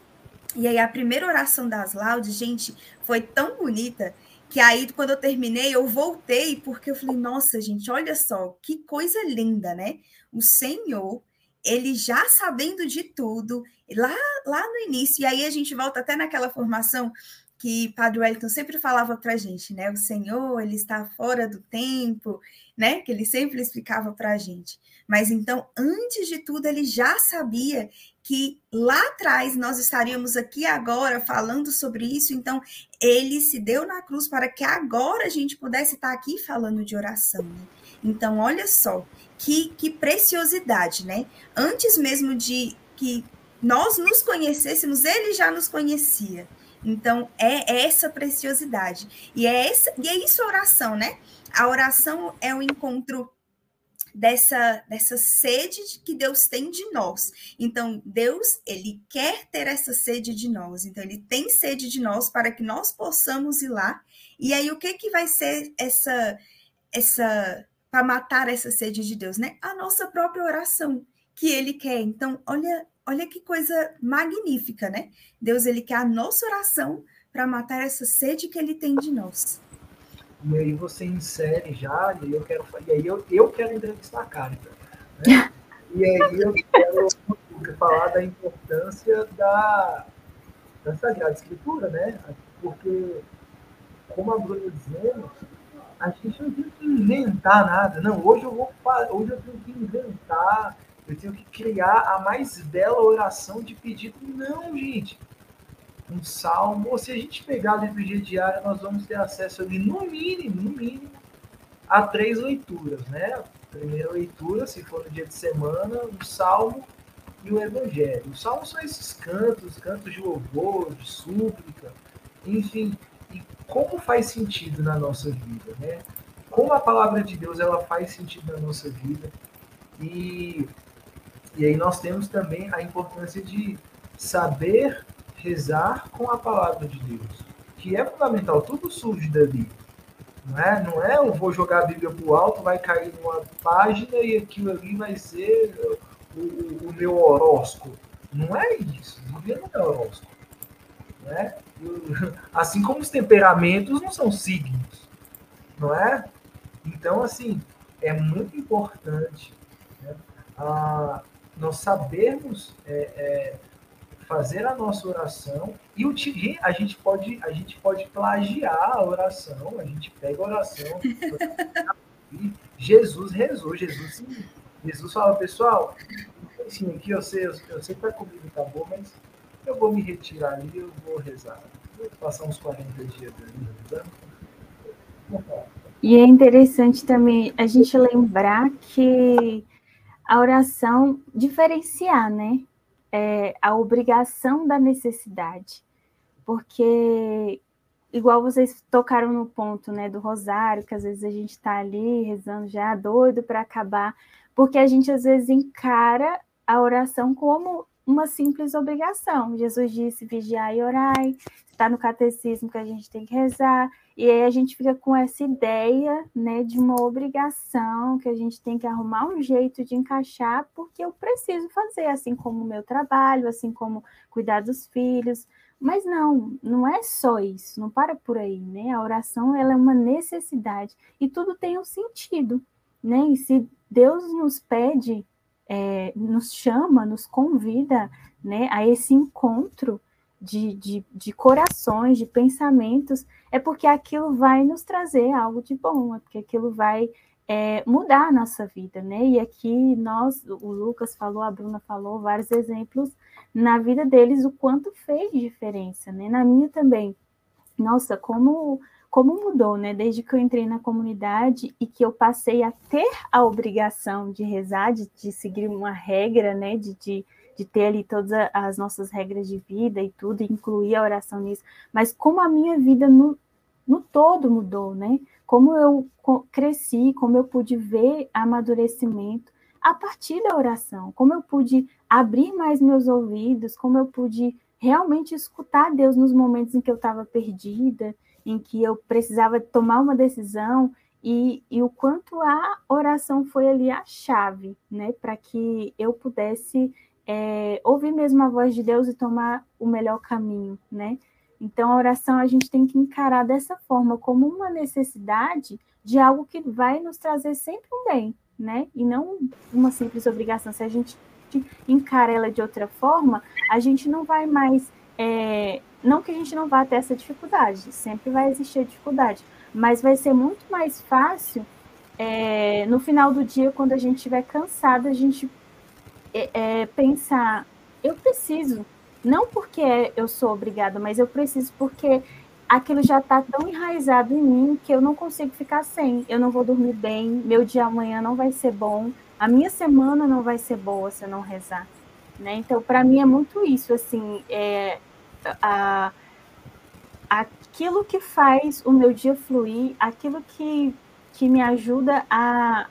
e aí a primeira oração das laudes, gente, foi tão bonita que aí quando eu terminei eu voltei porque eu falei, nossa, gente, olha só, que coisa linda, né? O Senhor, ele já sabendo de tudo, lá lá no início, e aí a gente volta até naquela formação que Padre Wellington sempre falava para a gente, né? O Senhor, ele está fora do tempo, né? Que ele sempre explicava para a gente. Mas então, antes de tudo, ele já sabia que lá atrás nós estaríamos aqui agora falando sobre isso. Então, ele se deu na cruz para que agora a gente pudesse estar aqui falando de oração. Né? Então, olha só que, que preciosidade, né? Antes mesmo de que nós nos conhecêssemos, ele já nos conhecia. Então, é essa preciosidade. E é, essa, e é isso a oração, né? A oração é o encontro dessa, dessa sede que Deus tem de nós. Então, Deus, ele quer ter essa sede de nós. Então, ele tem sede de nós para que nós possamos ir lá. E aí, o que, que vai ser essa, essa para matar essa sede de Deus, né? A nossa própria oração que ele quer. Então, olha, olha que coisa magnífica, né? Deus ele quer a nossa oração para matar essa sede que ele tem de nós. E aí você insere já, e eu quero, e aí eu, eu quero entrevistar a Carita. Né? E aí eu quero falar da importância da, da Sagrada Escritura, né? Porque, como a Bruna dizendo, a gente não tem que inventar nada. Não, hoje eu vou hoje eu tenho que inventar eu tenho que criar a mais bela oração de pedido. Não, gente. Um salmo, ou se a gente pegar a liturgia diária, nós vamos ter acesso ali, no mínimo, no mínimo, a três leituras, né? Primeira leitura, se for no dia de semana, o salmo e o evangelho. O salmo são esses cantos, cantos de louvor, de súplica, enfim. E como faz sentido na nossa vida, né? Como a palavra de Deus ela faz sentido na nossa vida. E e aí nós temos também a importância de saber rezar com a palavra de Deus, que é fundamental, tudo surge dali. Não é, não é eu vou jogar a Bíblia para o alto, vai cair numa página e aquilo ali vai ser o, o, o meu horóscopo. Não é isso. Bíblia não é horóscopo. É? Assim como os temperamentos não são signos. Não é? Então, assim, é muito importante né, a, nós sabermos é, é, fazer a nossa oração e a gente pode a gente pode plagiar a oração, a gente pega a oração. Jesus rezou, Jesus Jesus fala, pessoal, assim, aqui eu sei, eu sei que tá comigo, tá bom, mas eu vou me retirar ali, eu vou rezar. Vou passar uns 40 dias ali rezando. E é interessante também a gente lembrar que a oração diferenciar, né? É, a obrigação da necessidade. Porque, igual vocês tocaram no ponto né, do rosário, que às vezes a gente está ali rezando já doido para acabar, porque a gente às vezes encara a oração como uma simples obrigação. Jesus disse: vigiai e orai, está no catecismo que a gente tem que rezar. E aí a gente fica com essa ideia, né, de uma obrigação que a gente tem que arrumar um jeito de encaixar, porque eu preciso fazer, assim como o meu trabalho, assim como cuidar dos filhos. Mas não, não é só isso, não para por aí, né? A oração ela é uma necessidade e tudo tem um sentido, né? E se Deus nos pede, é, nos chama, nos convida, né, a esse encontro, de, de, de corações, de pensamentos, é porque aquilo vai nos trazer algo de bom, é porque aquilo vai é, mudar a nossa vida, né? E aqui nós, o Lucas falou, a Bruna falou, vários exemplos na vida deles, o quanto fez diferença, né? Na minha também. Nossa, como como mudou, né? Desde que eu entrei na comunidade e que eu passei a ter a obrigação de rezar, de, de seguir uma regra, né? De, de de ter ali todas as nossas regras de vida e tudo, e incluir a oração nisso, mas como a minha vida no, no todo mudou, né? Como eu cresci, como eu pude ver amadurecimento a partir da oração, como eu pude abrir mais meus ouvidos, como eu pude realmente escutar Deus nos momentos em que eu estava perdida, em que eu precisava tomar uma decisão e, e o quanto a oração foi ali a chave, né, para que eu pudesse é, ouvir mesmo a voz de Deus e tomar o melhor caminho, né? Então, a oração a gente tem que encarar dessa forma, como uma necessidade de algo que vai nos trazer sempre um bem, né? E não uma simples obrigação. Se a gente encara ela de outra forma, a gente não vai mais. É, não que a gente não vá ter essa dificuldade, sempre vai existir dificuldade, mas vai ser muito mais fácil é, no final do dia, quando a gente estiver cansado, a gente é, é, pensar: eu preciso, não porque eu sou obrigada, mas eu preciso porque aquilo já está tão enraizado em mim que eu não consigo ficar sem. Eu não vou dormir bem, meu dia amanhã não vai ser bom, a minha semana não vai ser boa se eu não rezar. Né? Então, para mim é muito isso, assim, é, a, aquilo que faz o meu dia fluir, aquilo que, que me ajuda a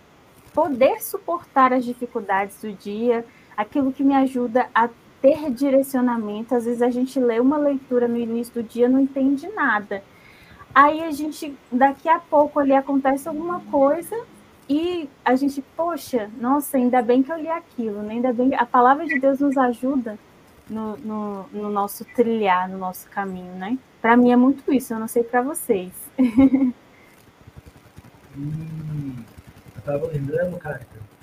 poder suportar as dificuldades do dia, aquilo que me ajuda a ter direcionamento. Às vezes a gente lê uma leitura no início do dia não entende nada. Aí a gente, daqui a pouco ali acontece alguma coisa e a gente, poxa, nossa, ainda bem que eu li aquilo, né? ainda bem a palavra de Deus nos ajuda no, no, no nosso trilhar, no nosso caminho, né? Para mim é muito isso, eu não sei para vocês. hum, estava lembrando, cara,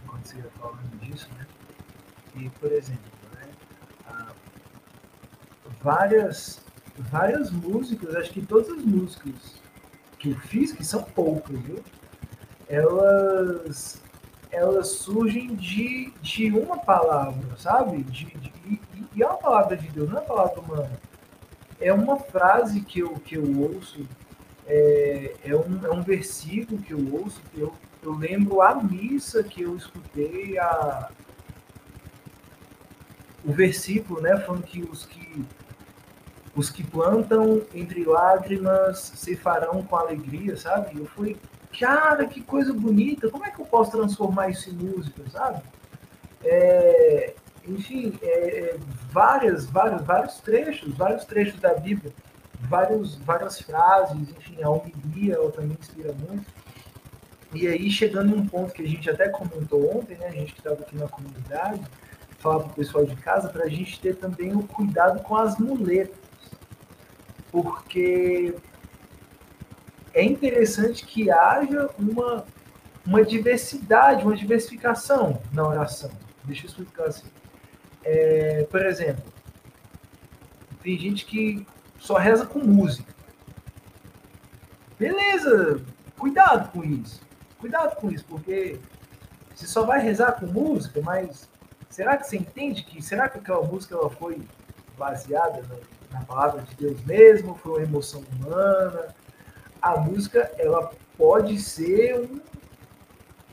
quando você ia falando disso, né? E, por exemplo, né, várias, várias músicas, acho que todas as músicas que eu fiz, que são poucas, viu? Elas, elas surgem de, de uma palavra, sabe? De, de, e é uma palavra de Deus, não é uma palavra humana. É uma frase que eu, que eu ouço, é, é, um, é um versículo que eu ouço, que eu, eu lembro a missa que eu escutei a, o versículo, né, falando que os que os que plantam entre lágrimas se farão com alegria, sabe? Eu fui, cara, que coisa bonita, como é que eu posso transformar isso em música, sabe? É, enfim, é, é várias, vários, vários trechos, vários trechos da Bíblia, vários, várias frases, enfim, a homilia também inspira muito. E aí, chegando num ponto que a gente até comentou ontem, né, a gente que estava aqui na comunidade, falar para o pessoal de casa para a gente ter também o cuidado com as muletas. Porque é interessante que haja uma, uma diversidade, uma diversificação na oração. Deixa eu explicar assim. É, por exemplo, tem gente que só reza com música. Beleza, cuidado com isso. Cuidado com isso, porque você só vai rezar com música, mas Será que você entende que será que aquela música ela foi baseada na, na palavra de Deus mesmo? Foi uma emoção humana? A música ela pode ser um,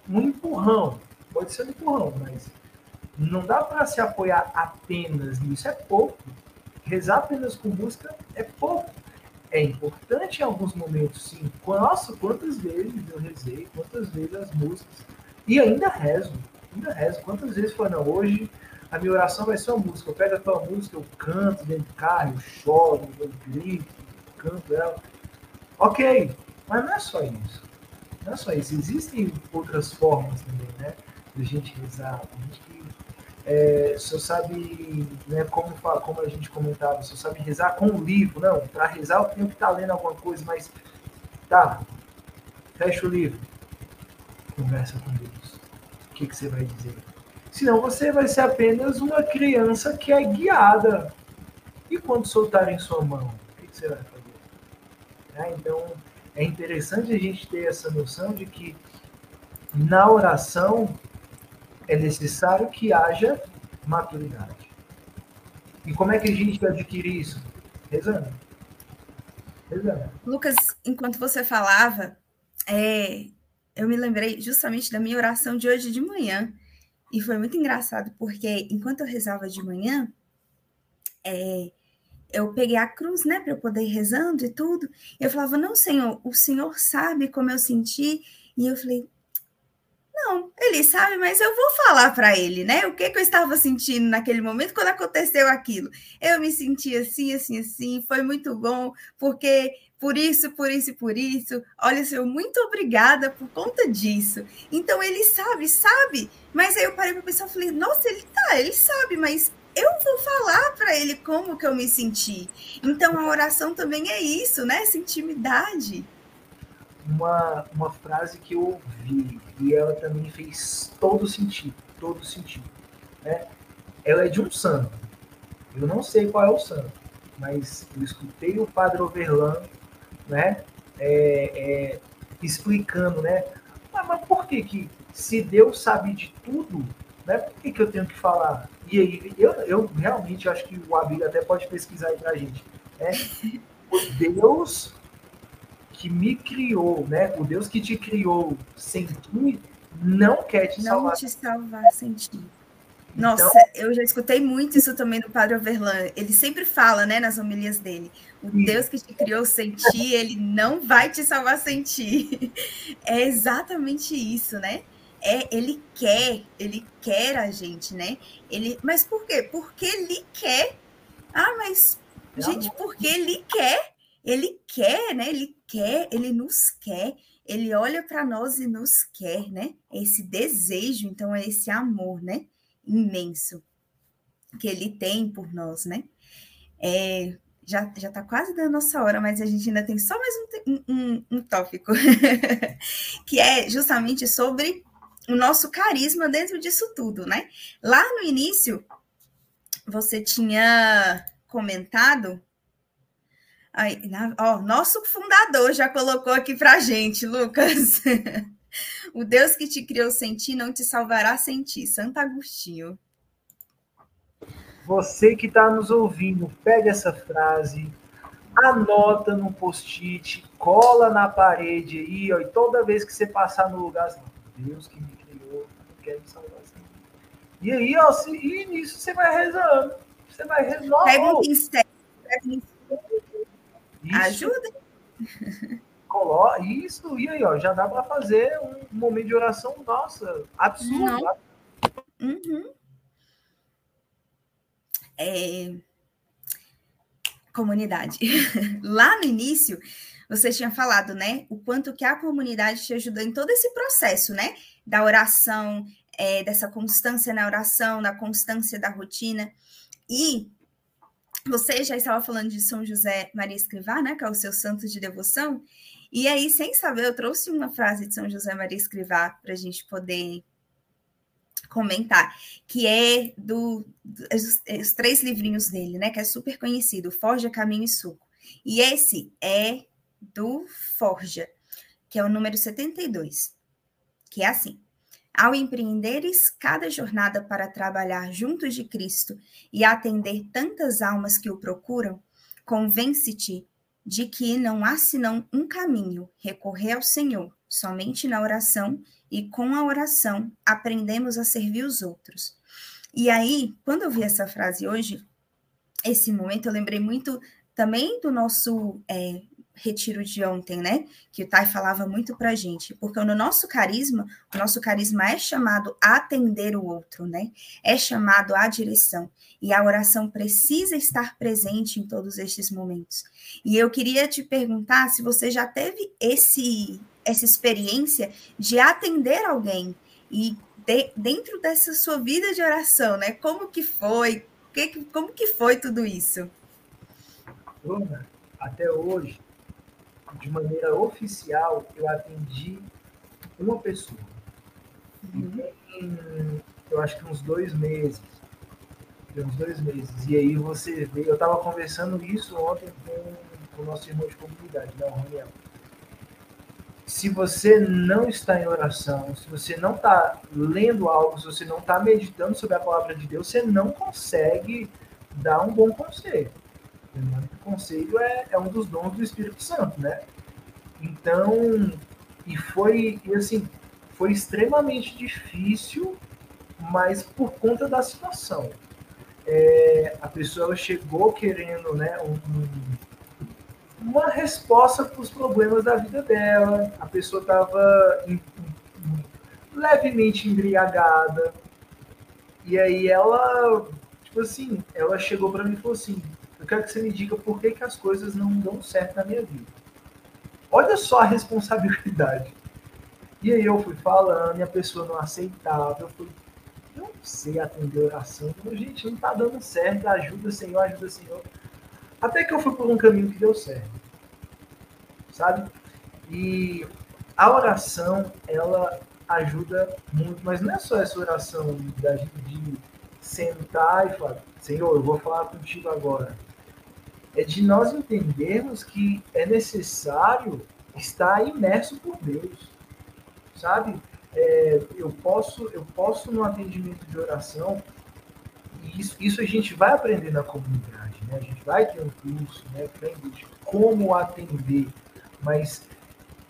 um empurrão, pode ser um empurrão, mas não dá para se apoiar apenas nisso, é pouco. Rezar apenas com música é pouco. É importante em alguns momentos, sim. Nossa, quantas vezes eu rezei, quantas vezes as músicas. E ainda rezo ainda rezo. Quantas vezes foi, não, hoje a minha oração vai ser uma música. Eu pego a tua música, eu canto dentro do carro, eu choro, eu grito, canto ela. Ok, mas não é só isso. Não é só isso. Existem outras formas também, né? De gente rezar. A gente é, só sabe, né, como, como a gente comentava, só sabe rezar com o livro. Não, para rezar eu tenho que estar tá lendo alguma coisa, mas tá, fecha o livro, conversa com Deus que, que você vai dizer. Senão você vai ser apenas uma criança que é guiada. E quando soltarem sua mão, o que, que você vai fazer? É, então, é interessante a gente ter essa noção de que na oração é necessário que haja maturidade. E como é que a gente adquire isso? Rezando. Rezando. Lucas, enquanto você falava, é, eu me lembrei justamente da minha oração de hoje de manhã. E foi muito engraçado, porque enquanto eu rezava de manhã, é, eu peguei a cruz, né, para eu poder ir rezando e tudo. E eu falava, não, Senhor, o Senhor sabe como eu senti. E eu falei, Não, ele sabe, mas eu vou falar para ele, né? O que, que eu estava sentindo naquele momento quando aconteceu aquilo. Eu me senti assim, assim, assim, foi muito bom, porque por isso, por isso por isso. Olha, Senhor, muito obrigada por conta disso. Então ele sabe, sabe. Mas aí eu parei para pensar, falei, nossa, ele tá, ele sabe, mas eu vou falar para ele como que eu me senti. Então a oração também é isso, né? Essa intimidade. Uma, uma frase que eu ouvi e ela também fez todo sentido, todo sentido. Né? Ela é de um santo. Eu não sei qual é o santo, mas eu escutei o Padre Overland, né? É, é, explicando, né? Ah, mas por que que se Deus sabe de tudo, né? Por que, que eu tenho que falar? E aí, eu, eu realmente acho que o Abílio até pode pesquisar aí pra gente. Né? Deus que me criou, né? O Deus que te criou sem ti, não quer te não salvar. Não te salvar sem ti. Nossa, então, eu já escutei muito isso também do Padre Overland. Ele sempre fala, né, nas homilias dele: o sim. Deus que te criou sem ti, ele não vai te salvar sem ti. É exatamente isso, né? é, ele quer, ele quer a gente, né? Ele, mas por quê? Porque ele quer. Ah, mas gente, porque ele quer, ele quer, né? Ele quer, ele nos quer. Ele olha para nós e nos quer, né? Esse desejo, então é esse amor, né? Imenso que ele tem por nós, né? É, já, já tá quase dando nossa hora, mas a gente ainda tem só mais um, um, um tópico, que é justamente sobre o nosso carisma dentro disso tudo, né? Lá no início, você tinha comentado. Aí, na, ó, nosso fundador já colocou aqui pra gente, Lucas. o Deus que te criou sem ti não te salvará sem ti. Santo Agostinho. Você que está nos ouvindo, pega essa frase, anota no post-it, cola na parede aí, ó, e toda vez que você passar no lugar, Deus que me quer me salvar assim. E aí, ó, se, e nisso você vai rezando. Você vai rezando. Pega um pincel. Ajuda. Coloca, isso, e aí, ó, já dá para fazer um momento de oração, nossa, absurdo. Uhum. É... Comunidade. Lá no início, você tinha falado, né? O quanto que a comunidade te ajudou em todo esse processo, né? Da oração, é, dessa constância na oração, na constância da rotina. E você já estava falando de São José Maria Escrivá, né? Que é o seu santo de devoção. E aí, sem saber, eu trouxe uma frase de São José Maria Escrivá para a gente poder comentar, que é do, dos, os três livrinhos dele, né? Que é super conhecido, Forja, Caminho e Suco. E esse é do Forja, que é o número 72, que é assim: Ao empreenderes cada jornada para trabalhar juntos de Cristo e atender tantas almas que o procuram, convence-te de que não há senão um caminho, recorrer ao Senhor, somente na oração, e com a oração aprendemos a servir os outros. E aí, quando eu vi essa frase hoje, esse momento, eu lembrei muito também do nosso é, retiro de ontem, né? Que o Tai falava muito para gente, porque no nosso carisma, o nosso carisma é chamado a atender o outro, né? É chamado à direção. E a oração precisa estar presente em todos estes momentos. E eu queria te perguntar se você já teve esse essa experiência de atender alguém e de, dentro dessa sua vida de oração, né? Como que foi? Que, como que foi tudo isso? Bruna, até hoje de maneira oficial, eu atendi uma pessoa. Uhum. Em, eu acho que uns dois meses. Uns dois meses. E aí você vê, eu estava conversando isso ontem com, com o nosso irmão de comunidade, né, o Raniel. Se você não está em oração, se você não está lendo algo, se você não está meditando sobre a palavra de Deus, você não consegue dar um bom conselho. O conselho é, é um dos dons do Espírito Santo, né? Então, e foi, e assim, foi extremamente difícil, mas por conta da situação. É, a pessoa chegou querendo né, um, uma resposta para os problemas da vida dela, a pessoa estava levemente embriagada. E aí ela, tipo assim, ela chegou para mim e falou assim: quero que você me diga por que, que as coisas não dão certo na minha vida. Olha só a responsabilidade. E aí eu fui falando e a pessoa não aceitava. Eu fui, eu não sei atender oração. Eu, gente, não tá dando certo. Ajuda, Senhor, ajuda, Senhor. Até que eu fui por um caminho que deu certo. Sabe? E a oração, ela ajuda muito, mas não é só essa oração da de sentar e falar, Senhor, eu vou falar contigo agora. É de nós entendermos que é necessário estar imerso por Deus, sabe? É, eu posso, eu posso no atendimento de oração e isso, isso a gente vai aprender na comunidade, né? A gente vai ter um curso, né? De como atender, mas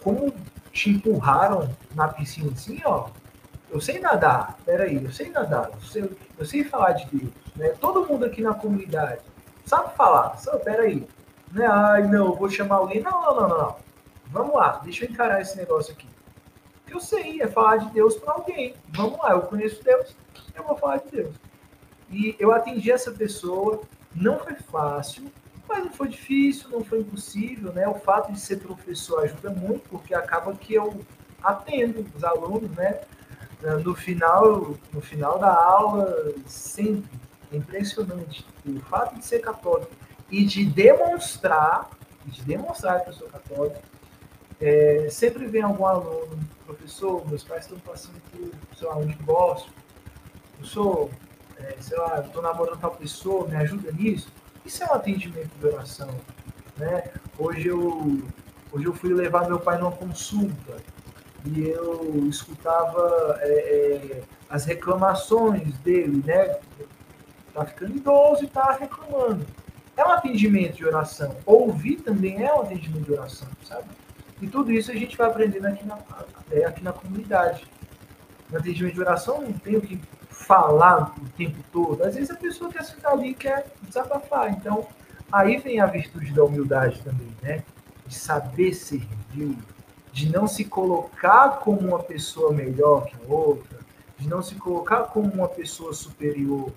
como te empurraram na piscina assim, ó. Eu sei nadar, peraí, eu sei nadar, eu sei, eu sei falar de Deus, né? Todo mundo aqui na comunidade sabe falar, só, peraí, né? Ai, não, vou chamar alguém, não, não, não, não, vamos lá, deixa eu encarar esse negócio aqui. Eu sei, é falar de Deus para alguém, vamos lá, eu conheço Deus, eu vou falar de Deus. E eu atendi essa pessoa, não foi fácil, mas não foi difícil, não foi impossível, né? O fato de ser professor ajuda muito, porque acaba que eu atendo os alunos, né? No final, no final da aula, sempre, é impressionante. O fato de ser católico e de demonstrar, de demonstrar que eu sou católico, é, sempre vem algum aluno, professor, meus pais estão passando por, sei lá, um divórcio, eu sou, é, sei lá, estou namorando tal pessoa, me ajuda nisso isso é um atendimento de oração. Né? Hoje, eu, hoje eu fui levar meu pai numa consulta e eu escutava é, é, as reclamações dele, né? Tá ficando idoso e tá reclamando. É um atendimento de oração. Ouvir também é um atendimento de oração, sabe? E tudo isso a gente vai aprendendo aqui na, aqui na comunidade. No atendimento de oração não tem o que falar o tempo todo. Às vezes a pessoa quer sentar ali e quer desabafar. Então, aí vem a virtude da humildade também, né? De saber servir, de não se colocar como uma pessoa melhor que a outra, de não se colocar como uma pessoa superior,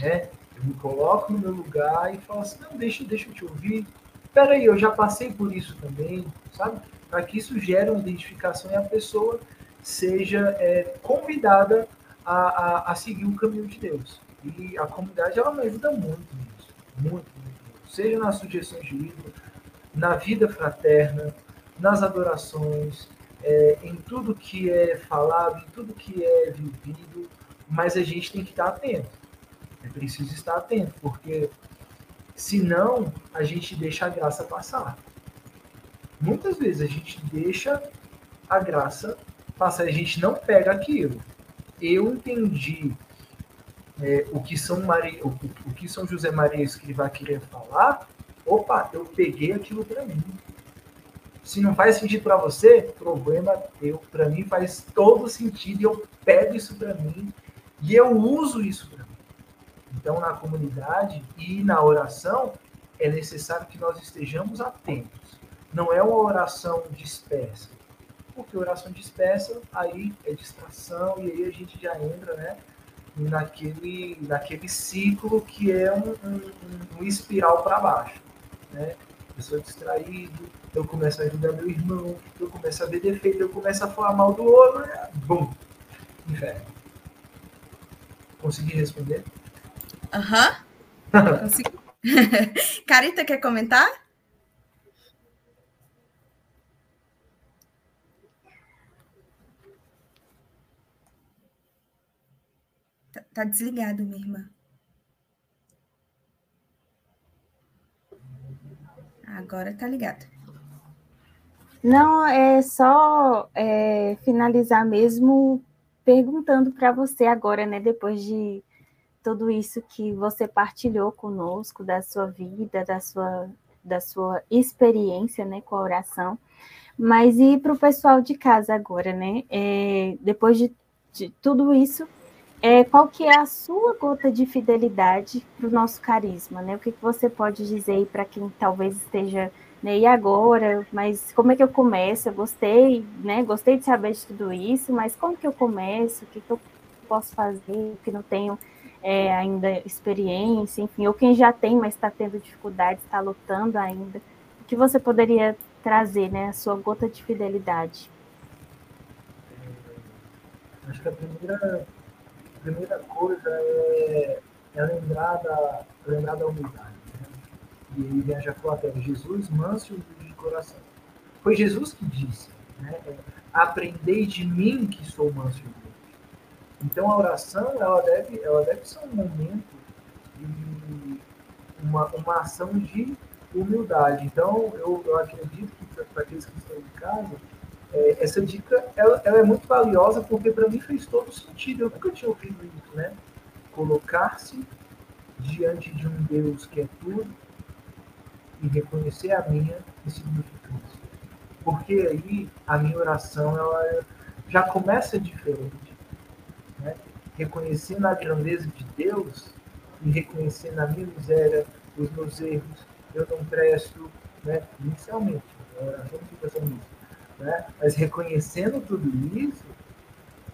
né? Eu me coloco no meu lugar e falo assim, não, deixa, deixa eu te ouvir. Peraí, eu já passei por isso também, sabe? Para que isso gere uma identificação e a pessoa seja é, convidada a, a, a, seguir o caminho de Deus. E a comunidade ela me ajuda muito nisso, muito, muito, muito. Seja nas sugestões de livro, na vida fraterna, nas adorações, é, em tudo que é falado, em tudo que é vivido, mas a gente tem que estar atento. É preciso estar atento, porque senão a gente deixa a graça passar. Muitas vezes a gente deixa a graça passar, a gente não pega aquilo eu entendi é, o, que São Maria, o, o, que São José Maria Escrivá queria falar, opa, eu peguei aquilo para mim. Se não faz sentido para você, problema teu. Para mim faz todo sentido e eu pego isso para mim e eu uso isso para mim. Então, na comunidade e na oração, é necessário que nós estejamos atentos. Não é uma oração dispersa porque oração dispersa aí é distração e aí a gente já entra, né, naquele, naquele ciclo que é um, um, um espiral para baixo, né? Eu sou distraído, eu começo a ajudar meu irmão, eu começo a ver defeito, eu começo a falar mal do outro, né? bum, inferno. Consegui responder? Aham. Uhum. Carita, quer comentar? Tá desligado, minha irmã. Agora tá ligado. Não, é só é, finalizar mesmo perguntando para você agora, né? Depois de tudo isso que você partilhou conosco, da sua vida, da sua, da sua experiência né, com a oração. Mas e para o pessoal de casa agora, né? É, depois de, de tudo isso é, qual que é a sua gota de fidelidade para o nosso carisma, né? O que, que você pode dizer para quem talvez esteja né, e agora, mas como é que eu começo? Eu gostei, né? Gostei de saber de tudo isso, mas como que eu começo? O que, que eu posso fazer que não tenho é, ainda experiência, enfim, ou quem já tem, mas está tendo dificuldade, está lutando ainda. O que você poderia trazer, né? A sua gota de fidelidade? É, acho que a primeira a primeira coisa é, é lembrar, da, lembrar da humildade. Né? E ele já falou até, Jesus manso e de coração. Foi Jesus que disse, né? aprendei de mim que sou manso e. Então a oração, ela deve, ela deve ser um momento de uma, uma ação de humildade. Então eu, eu acredito que para aqueles que estão em casa, é, essa dica ela, ela, é muito valiosa porque para mim fez todo sentido. Eu nunca tinha ouvido isso, né? Colocar-se diante de um Deus que é tudo e reconhecer a minha insignificância. Porque aí a minha oração ela já começa diferente. Reconhecendo a grandeza de Deus e reconhecendo a minha miséria, os meus erros, eu não presto, né? inicialmente. Oração né? Mas reconhecendo tudo isso,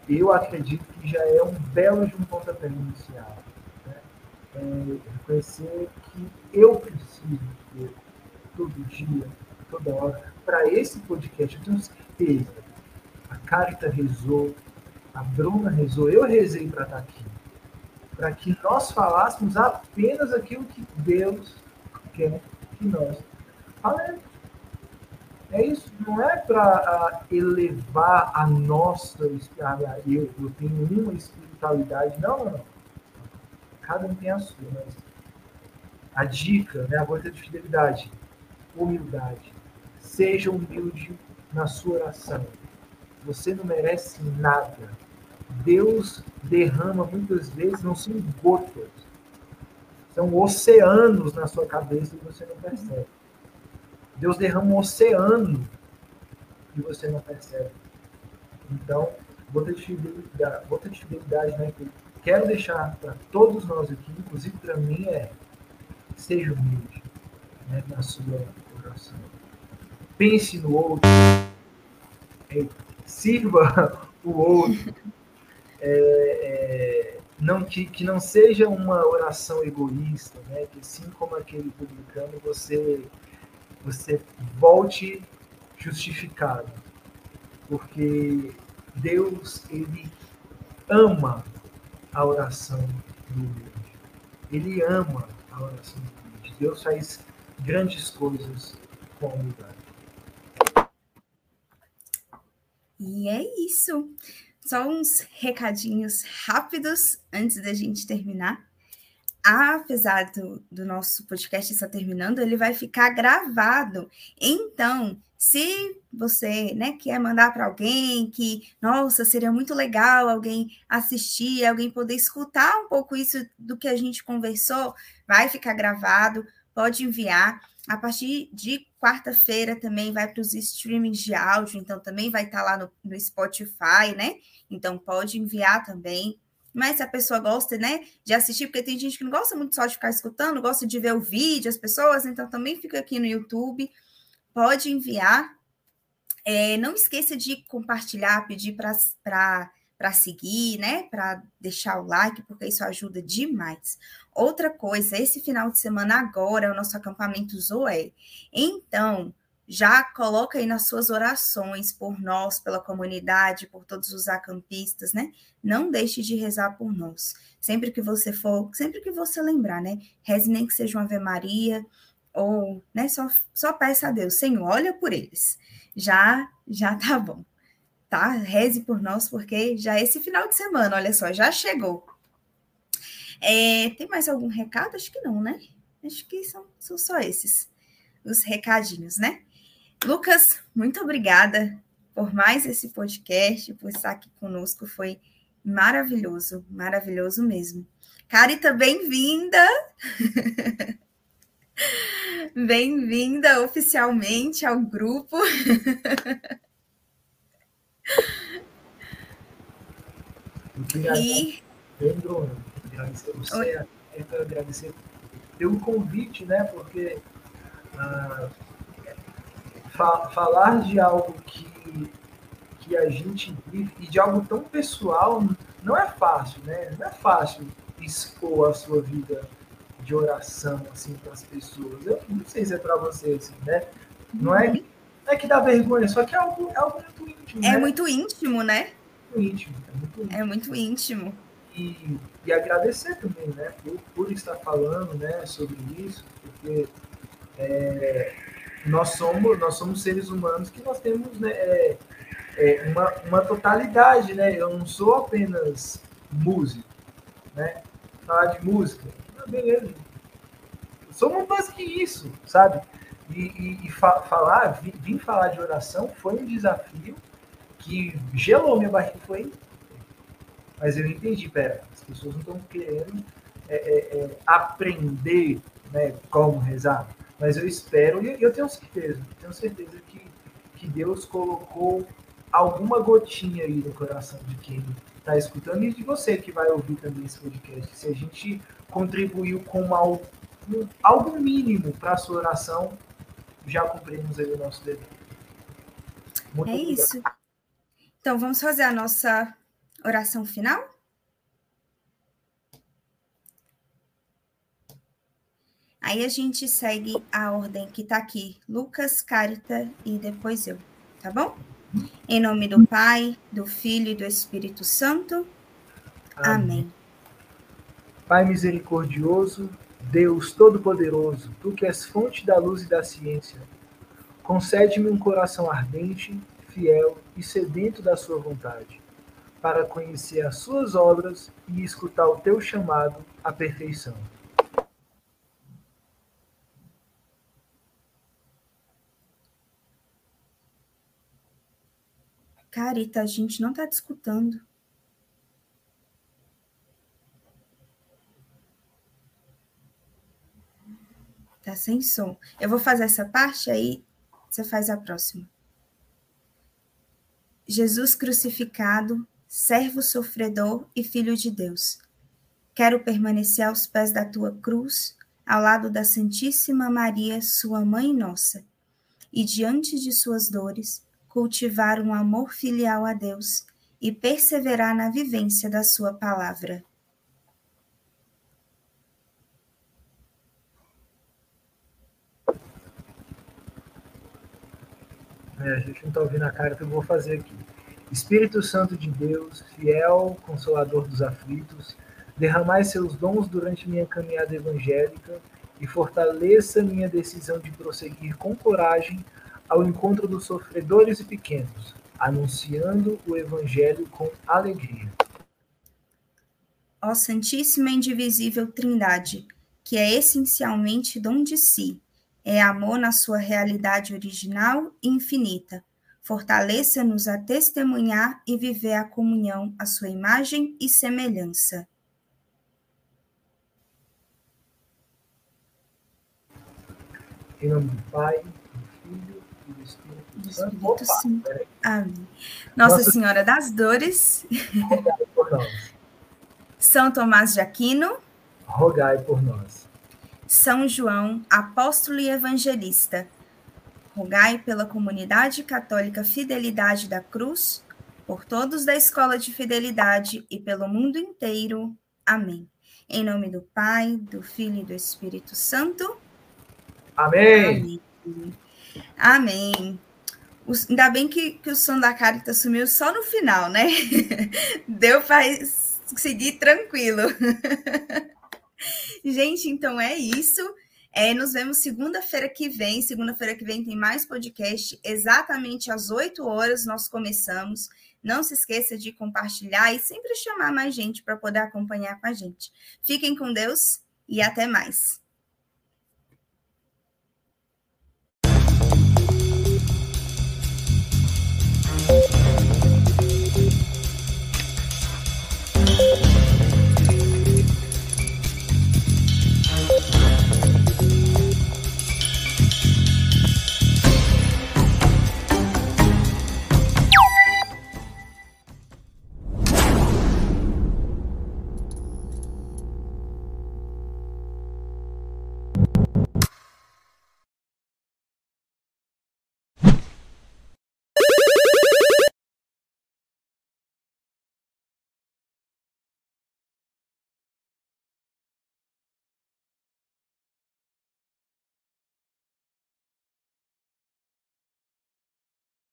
eu acredito que já é um belo de um pontapé inicial. Né? É reconhecer que eu preciso ter todo dia, toda hora, para esse podcast. Eu tenho certeza. A Carita rezou, a Bruna rezou, eu rezei para estar aqui. Para que nós falássemos apenas aquilo que Deus quer que nós falemos. É isso, não é para uh, elevar a nossa, ah, eu, eu tenho uma espiritualidade, não, não. Cada um tem a sua, mas a dica, né, a gota de fidelidade, humildade. Seja humilde na sua oração. Você não merece nada. Deus derrama muitas vezes, não são gotas, são oceanos na sua cabeça e você não percebe. Deus derrama um oceano e você não percebe. Então, gota de fidelidade, gota de fidelidade né, que quero deixar para todos nós aqui, inclusive para mim, é seja humilde né, na sua oração. Pense no outro, é, sirva o outro. É, é, não que, que não seja uma oração egoísta, né? Que assim como aquele publicano, você você volte justificado. Porque Deus, ele ama a oração do humilde. Ele ama a oração do humilde. Deus faz grandes coisas com a humildade. E é isso. Só uns recadinhos rápidos antes da gente terminar apesar do, do nosso podcast estar terminando, ele vai ficar gravado. Então, se você né, quer mandar para alguém que, nossa, seria muito legal alguém assistir, alguém poder escutar um pouco isso do que a gente conversou, vai ficar gravado, pode enviar. A partir de quarta-feira também vai para os streamings de áudio, então também vai estar lá no, no Spotify, né? Então pode enviar também mas se a pessoa gosta, né, de assistir, porque tem gente que não gosta muito só de ficar escutando, gosta de ver o vídeo, as pessoas, então também fica aqui no YouTube, pode enviar. É, não esqueça de compartilhar, pedir para seguir, né, para deixar o like, porque isso ajuda demais. Outra coisa, esse final de semana agora é o nosso acampamento Zoé. Então, já coloca aí nas suas orações por nós, pela comunidade, por todos os acampistas, né? Não deixe de rezar por nós. Sempre que você for, sempre que você lembrar, né? Reze nem que seja uma Ave Maria, ou, né, só, só peça a Deus, Senhor, olha por eles. Já, já tá bom. Tá? Reze por nós, porque já é esse final de semana, olha só, já chegou. É, tem mais algum recado? Acho que não, né? Acho que são, são só esses os recadinhos, né? Lucas, muito obrigada por mais esse podcast, por estar aqui conosco. Foi maravilhoso, maravilhoso mesmo. Carita, bem-vinda! bem-vinda oficialmente ao grupo. e Pedro, agradecer você, quero agradecer pelo convite, né? Porque ah, fa falar de algo que, que a gente vive e de algo tão pessoal não é fácil, né? Não é fácil expor a sua vida de oração assim para as pessoas. Eu não sei se é para você assim, né? Não é, não é que dá vergonha, só que é algo, é algo muito íntimo. É né? muito íntimo, né? Muito íntimo, é muito íntimo. É muito íntimo. E, e agradecer também, né, por, por estar falando, né, sobre isso, porque é, nós somos nós somos seres humanos que nós temos né, é, é uma, uma totalidade, né? Eu não sou apenas músico, né? Falar de música, beleza. Eu sou muito mais que isso, sabe? E, e, e fa falar, vir, falar de oração foi um desafio que gelou minha barriga, foi. Mas eu entendi, pera, as pessoas não estão querendo é, é, é, aprender né, como rezar. Mas eu espero, e eu tenho certeza, tenho certeza que, que Deus colocou alguma gotinha aí no coração de quem está escutando e de você que vai ouvir também esse podcast. Se a gente contribuiu com algo, algo mínimo para a sua oração, já cumprimos aí o nosso dever. Muito é obrigado. isso. Então, vamos fazer a nossa oração final? Aí a gente segue a ordem que está aqui, Lucas, Carita e depois eu, tá bom? Em nome do Pai, do Filho e do Espírito Santo. Amém. Amém. Pai misericordioso, Deus Todo-Poderoso, tu que és fonte da luz e da ciência, concede-me um coração ardente, fiel e sedento da sua vontade, para conhecer as suas obras e escutar o teu chamado à perfeição. Carita, a gente não está discutindo. Tá sem som. Eu vou fazer essa parte, aí você faz a próxima. Jesus crucificado, servo sofredor e filho de Deus. Quero permanecer aos pés da tua cruz, ao lado da Santíssima Maria, sua mãe nossa, e diante de suas dores, cultivar um amor filial a Deus e perseverar na vivência da Sua palavra. É, a gente não está ouvindo a carta, eu vou fazer aqui. Espírito Santo de Deus, fiel, consolador dos aflitos, derramai seus dons durante minha caminhada evangélica e fortaleça minha decisão de prosseguir com coragem ao encontro dos sofredores e pequenos, anunciando o Evangelho com alegria. Ó Santíssima Indivisível Trindade, que é essencialmente dom de si, é amor na sua realidade original e infinita. Fortaleça-nos a testemunhar e viver a comunhão à sua imagem e semelhança. Em nome do Pai, Espírito Santo. Amém. Nossa, Nossa Senhora das Dores. Rogai por nós. São Tomás de Aquino. Rogai por nós. São João, apóstolo e evangelista. Rogai pela comunidade católica Fidelidade da Cruz, por todos da Escola de Fidelidade e pelo mundo inteiro. Amém. Em nome do Pai, do Filho e do Espírito Santo. Amém. Amém. Amém. Ainda bem que, que o som da Carita sumiu só no final, né? Deu para seguir tranquilo. Gente, então é isso. É, nos vemos segunda-feira que vem. Segunda-feira que vem tem mais podcast. Exatamente às 8 horas nós começamos. Não se esqueça de compartilhar e sempre chamar mais gente para poder acompanhar com a gente. Fiquem com Deus e até mais.